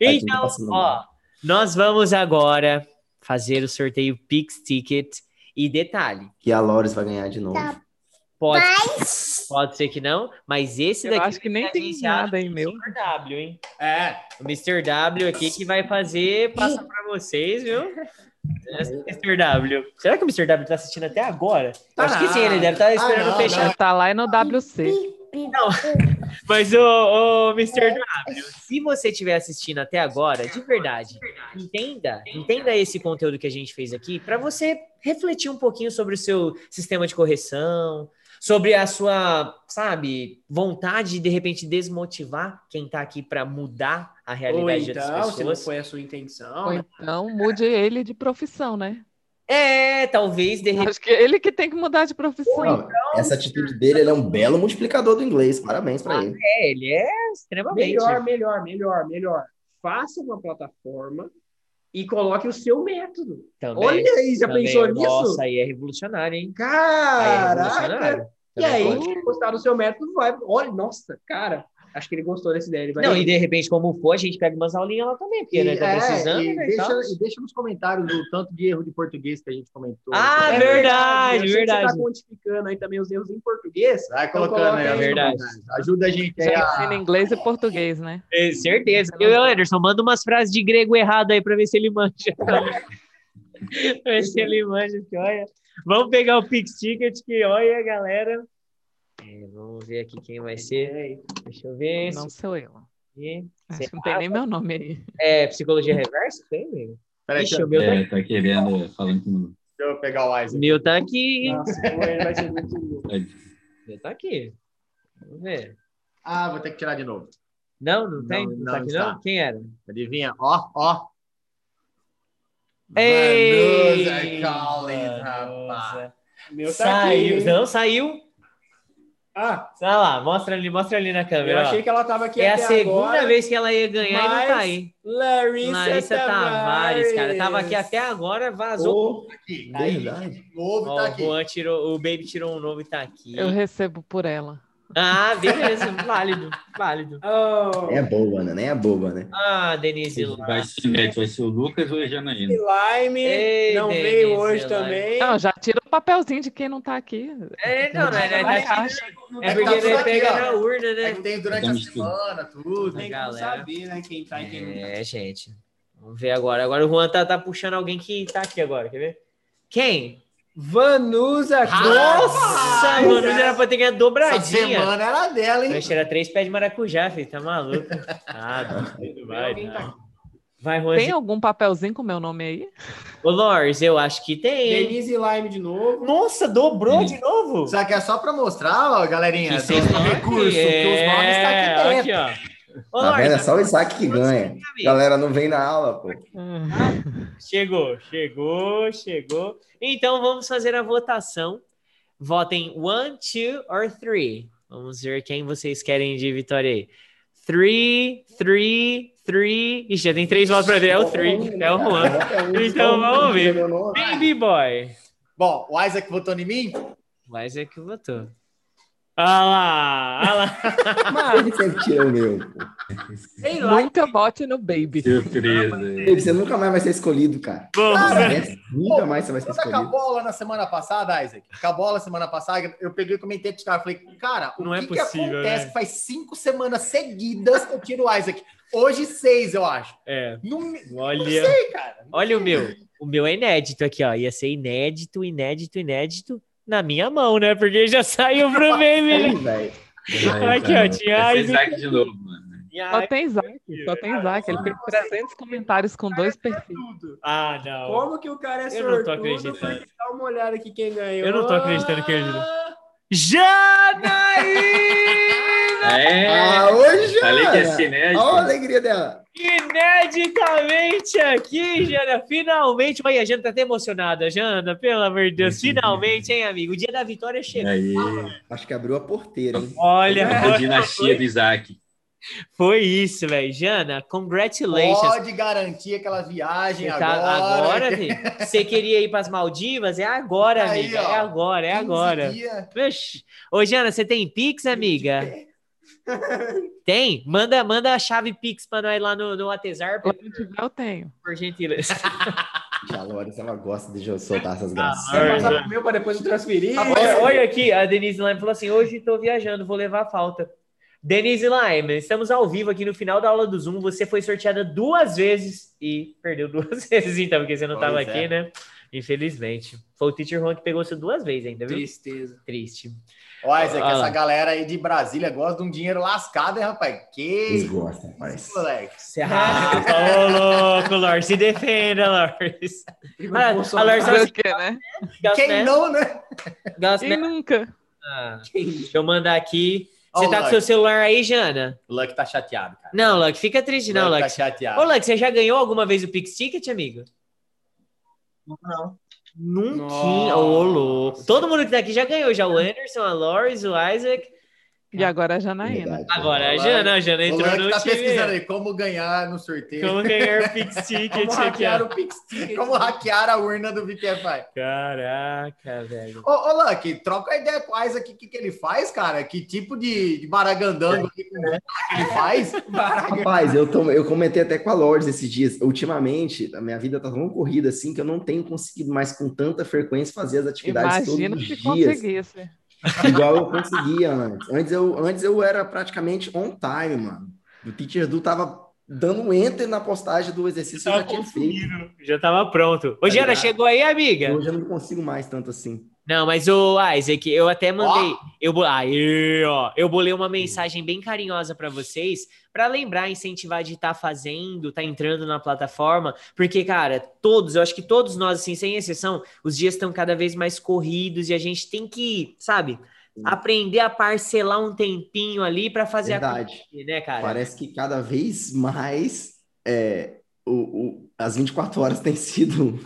Tá Então, passando ó, nós vamos agora fazer o sorteio Pix Ticket. E detalhe, Que a Loris vai ganhar de novo. pode, pode ser que não, mas esse Eu daqui acho que nem tem nada aí, meu. Mr. W, hein? É, O Mr. W aqui que vai fazer, passa pra vocês, viu? Mr. W. Será que o Mr. W tá assistindo até agora? Tá acho que sim, ele deve estar esperando não, fechar. Tá lá no WC. Mas, ô, ô Mr. W, se você estiver assistindo até agora, de verdade, entenda, entenda esse conteúdo que a gente fez aqui para você refletir um pouquinho sobre o seu sistema de correção, sobre a sua, sabe, vontade de de repente desmotivar quem tá aqui para mudar a ou realidade de outras então, se não pessoas. foi a sua intenção, Ou então mude ele de profissão, né? É, talvez de repente. Acho que ele que tem que mudar de profissão. Não, essa atitude dele ele é um belo multiplicador do inglês. Parabéns para ele. É, ele é extremamente. melhor, melhor, melhor, melhor. Faça uma plataforma e coloque o seu método. Também, Olha aí, já também. pensou nisso? Nossa, aí é revolucionário, hein? Aí é Caraca! revolucionário. E aí, pode. quem gostar do seu método vai. Olha, nossa, cara, acho que ele gostou desse ideia. Ele vai Não, e de repente, como for, a gente pega umas aulinhas lá também, porque né, tá é, precisando, e, né? deixa, e deixa nos comentários o tanto de erro de português que a gente comentou. Ah, É verdade, que verdade. Você tá quantificando aí também os erros em português. Vai Então colocando coloca aí, aí, nos verdade. Ajuda a gente aí a... ensina inglês e português, né? É, certeza. Eu, e o Anderson, manda umas frases de grego errado aí pra ver se ele manja. pra ver se ele manja, que olha. Vamos pegar o Pix Ticket, que olha, galera. É, vamos ver aqui quem vai ser. Deixa eu ver. Não sou eu. se- Acho que não tem nem meu nome aí. É psicologia reversa? Tem, amigo? Peraí, Ixi, meu tá, É, tá querendo, falando que não. deixa eu pegar o Isaac. meu tá aqui. Nossa, ele vai ser muito louco. Meu tá aqui. Vamos ver. Ah, vou ter que tirar de novo. Não, não Não, tem? Não, não tá aqui está. não? Quem era? Adivinha? Ó, ó. Ei! Vanusa Collins, rapaz. Meu tá Saiu. aqui. Não, saiu. Ah, Olha lá, mostra ali, mostra ali na eu câmera. ó. achei que ela tava aqui É a segunda agora. vez que ela ia ganhar e não tá aí. Larissa, Larissa Tavares, cara. Tava aqui até agora, vazou. Ô, Aqui, tá aí. verdade. Novo Ó, tá o aqui. Juan tirou, o Baby tirou um novo e tá aqui. Eu recebo por ela. Ah, beleza, válido, válido. Oh, é boba, né? Nem é boba, né? Ah, Denise Vai ser, Neto, vai ser o Lucas ou a Janaína? Lime Ei, não Denise, veio hoje Lime. também. Não, já tira o papelzinho de quem não tá aqui. É, não, não, é, Vai é, é porque tá ele pega na urna, É né? que tem durante a semana, tudo. Tem galera. saber, né? Quem tá e quem não tá. É, gente. Vamos ver agora. Agora o Juan tá, tá puxando alguém que tá aqui agora, quer ver? Quem? Vanusa Nossa, mano, já era pra ter ganhado Essa dobradinha. semana era dela, hein? Vai tirar três pés de maracujá, filho. Tá maluco? Ah, não. Vai, tá não. aqui. Vai, Juan. Tem algum papelzinho com meu nome aí? Ô, Lors, eu acho que tem. Denise Lime de novo. Nossa, dobrou de novo? Só que é só pra mostrar, ó, galerinha, Que do vocês estão recurso, que os nomes tá É, aqui dentro. aqui, ó. Ô, Tá vendo? É só o Isaac que ganha. Galera não vem na aula, pô. Chegou, chegou, chegou. Então vamos fazer a votação. Votem one, two or three. Vamos ver quem vocês querem de vitória aí. Three, three, three. Ixi, já tem três votos pra ver. É o three. É o Juan. Então vamos ver. Baby Boy. Bom, o Isaac votou em mim? É que votou. Ah lá, ah lá. Ele sempre tira o meu, pô. Ei, Lime. Nunca vote no Baby. Surpresa. Baby, Você nunca mais vai ser escolhido, cara. Vamos ver. Né? Nunca mais você vai ser acabou escolhido. a bola na semana passada, Isaac, acabou a bola semana passada, eu peguei e comentei com os caras, falei, cara, o Não é que, possível, que acontece né? que faz cinco semanas seguidas que eu tiro o Isaac? Hoje seis, eu acho. É, Não, me- não olha. sei, cara. Olha o meu. O meu é inédito aqui, ó. Ia ser inédito, inédito, inédito na minha mão, né? Porque já saiu pro Baby. né? Aqui, ó. Tinha Isaac. De novo, mano. Só tem Isaac, só tem Isaac. Ele fez 300 comentários com dois perfis. Ah, não. Como que o cara é Eu não tô sortudo? acreditando. Dá uma olhada aqui quem ganhou. Eu não tô acreditando que ele- Janaína! É, Ah, hoje, falei que ia Jana. ser inédito. Olha a alegria dela. Ineditamente aqui, Jana. Finalmente. Olha, a Jana tá até emocionada. Jana, pelo amor de Deus. Finalmente, hein, amigo? O dia da vitória chegou. Aí, Acho que abriu a porteira, hein? Olha, a dinastia do Isaac. foi isso, velho. Jana, congratulations. Pode garantir aquela viagem Você tá agora. agora, filho? Você queria ir para as Maldivas? É agora, Aí, amiga. ó. É agora, é 15 agora. dias. Ô, Jana, você tem Pix, amiga? Tem? Manda, manda a chave Pix para nós lá no, no WhatsApp, Quando tiver, eu tenho. por gentileza. Já a Loris, ela gosta de eu soltar essas Ah, graças. Você vai é. passar pro meu pra depois eu transferir. Olha, olha aqui, a Denise Lime falou assim: hoje estou viajando, vou levar a falta. Denise Lime, estamos ao vivo aqui no final da aula do Zoom. Você foi sorteada duas vezes e perdeu duas vezes, então, porque você não estava Pois aqui, é. né? Infelizmente. Foi o Teacher Juan que pegou você duas vezes ainda, viu? Tristeza. Triste. Ó, Isaac, Ah, essa galera aí de Brasília gosta de um dinheiro lascado, hein, rapaz? Que Eles gostam, rapaz. moleque. Você rapa, ô louco, Lor. Se defenda, Lors. Ah, a fala o quê, né? Quem não, né? Quem nunca? Ah, deixa eu mandar aqui. Você o tá com Luck. seu celular aí, Jana? O Luck tá chateado, cara. Não, Luck, fica triste não, Luck Luck. tá chateado. Ô, Luck, você já ganhou alguma vez o Pix Ticket, amigo? Não. Nunca. Nossa. Ô, louco. Todo mundo que tá aqui já ganhou, já o Anderson, a Loris, o Isaac. E agora a Janaína. Verdade. Agora a Jana, a Jana entrou no tá time. pesquisando aí como ganhar no sorteio. Como ganhar o Pix Ticket Como aqui, hackear o Pix Ticket. Como hackear a urna do VPFI. Caraca, velho. Ô, ô Luck, troca a ideia o Isaac, o que, que ele faz, cara? Que tipo de, de baragandango que ele faz? Rapaz, eu, tô- eu comentei até com a Lourdes esses dias. Ultimamente, a minha vida tá tão corrida assim que eu não tenho conseguido mais com tanta frequência fazer as atividades Imagina todos se os dias, conseguisse. Igual eu conseguia antes. Antes eu, antes eu era praticamente on time, mano. O Teacher Du tava dando um enter na postagem do exercício que eu já tinha feito. Já tava pronto. Ô, Jana, ligado? chegou aí, amiga? Hoje eu não consigo mais tanto assim. Não, mas o Isaac, eu até mandei. Eu, bo- aí, ó, eu bolei uma mensagem bem carinhosa pra vocês, pra lembrar, incentivar de estar fazendo, tá entrando na plataforma, porque, cara, todos, eu acho que todos nós, assim, sem exceção, os dias estão cada vez mais corridos e a gente tem que, sabe, aprender a parcelar um tempinho ali pra fazer Verdade. acontecer, né, cara? Parece que cada vez mais é, o, o- as 24 horas têm sido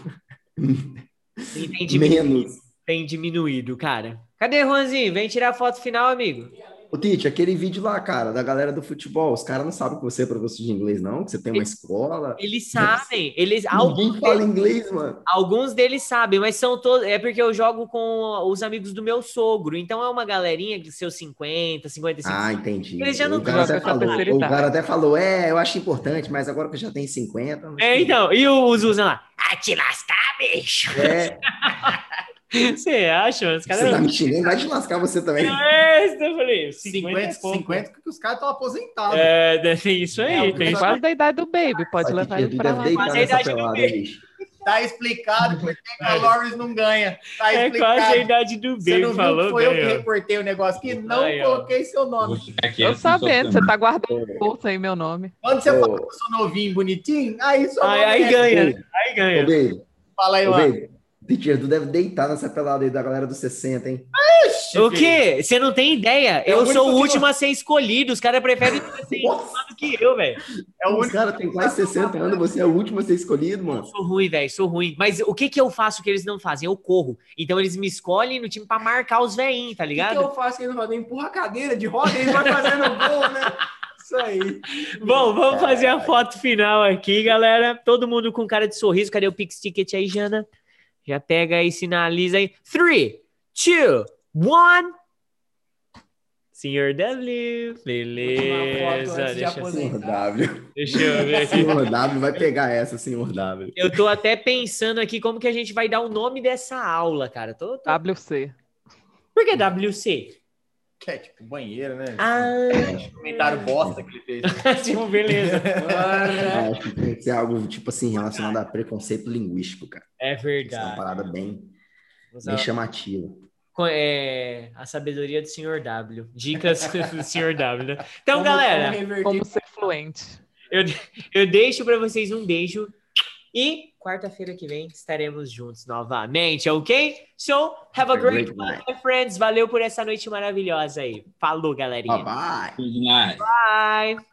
menos. Tem diminuído, cara. Cadê, Juanzinho? Vem tirar a foto final, amigo. Ô, Tite, aquele vídeo lá, cara, da galera do futebol, os caras não sabem que você é professor de inglês, não? Que você tem uma escola. Eles sabem, eles Ninguém alguns fala inglês, mano. Alguns deles sabem, mas são todos. É porque eu jogo com os amigos do meu sogro. Então é uma galerinha de seus 50, 55. Ah, entendi. Eles já não o, cara até falou, o cara até falou, é, eu acho importante, mas agora que eu já tenho 50. não É, então. E os usam lá. Ah, te lascar, bicho. É, Você acha, mano? Os você tá caras. me xingando, vai te lascar você também. É, eu falei. 50, 50, é pouco. 50 que os caras estão aposentados. É, tem isso É, aí. o tem quase da idade do Baby, pode levar ele pra lá. Mas a idade do pelada, beijo. bicho. Tá explicado por que que a Lawrence não ganha. Tá É explicado. quase a idade do Você Baby não viu falou que foi eu bem, que reportei o negócio aqui? Não ó. coloquei seu nome. Tô sabendo, você tá guardando no bolso aí meu nome. Quando você Ô. fala que eu sou novinho, bonitinho, aí seu Aí, aí é- ganha, aí ganha. Baby, Fala aí, mano. Tite, tu deve deitar nessa pelada aí da galera dos 60, hein? O quê? Você não tem ideia? É o Eu único sou o que último a ser escolhido. Os caras preferem ser do que eu, velho. É o Os caras têm quase 60 anos, você é o último a ser escolhido, mano. Sou ruim, velho, sou ruim. Mas o que que eu faço que eles não fazem? Eu corro. Então eles me escolhem no time pra marcar os veinhos, tá O que, ligado? que eu faço que ele não roda? Empurra a cadeira de roda e ele vai fazendo gol, né? Isso aí. Bom, vamos fazer a foto final aqui, galera. Todo mundo com cara de sorriso. Cadê o Pix Ticket aí, Jana? Já pega aí, sinaliza aí. 3, 2, 1. Senhor W. Beleza. de Deixa. Senhor W. deixa eu ver aqui. Senhor W vai pegar essa, senhor W. Eu tô até pensando aqui como que a gente vai dar o nome dessa aula, cara. Tô, tô... WC. Por que WC? Que é tipo banheiro, né? Ah, Comentário bosta que ele fez. tipo, beleza. Ah, acho que tem que ser algo, tipo assim, relacionado a preconceito linguístico, cara. É Isso é uma verdade. parada bem, bem chamativa. É, a sabedoria do Sr. W. Dicas do Sr. W. né? Então, Como- galera, como Como ser fluente. eu, eu deixo para vocês um beijo e quarta-feira que vem estaremos juntos novamente, ok? So, have a great great night, night. my friends. Valeu por essa noite maravilhosa aí. Falou, galerinha. Bye bye. Demais. Bye.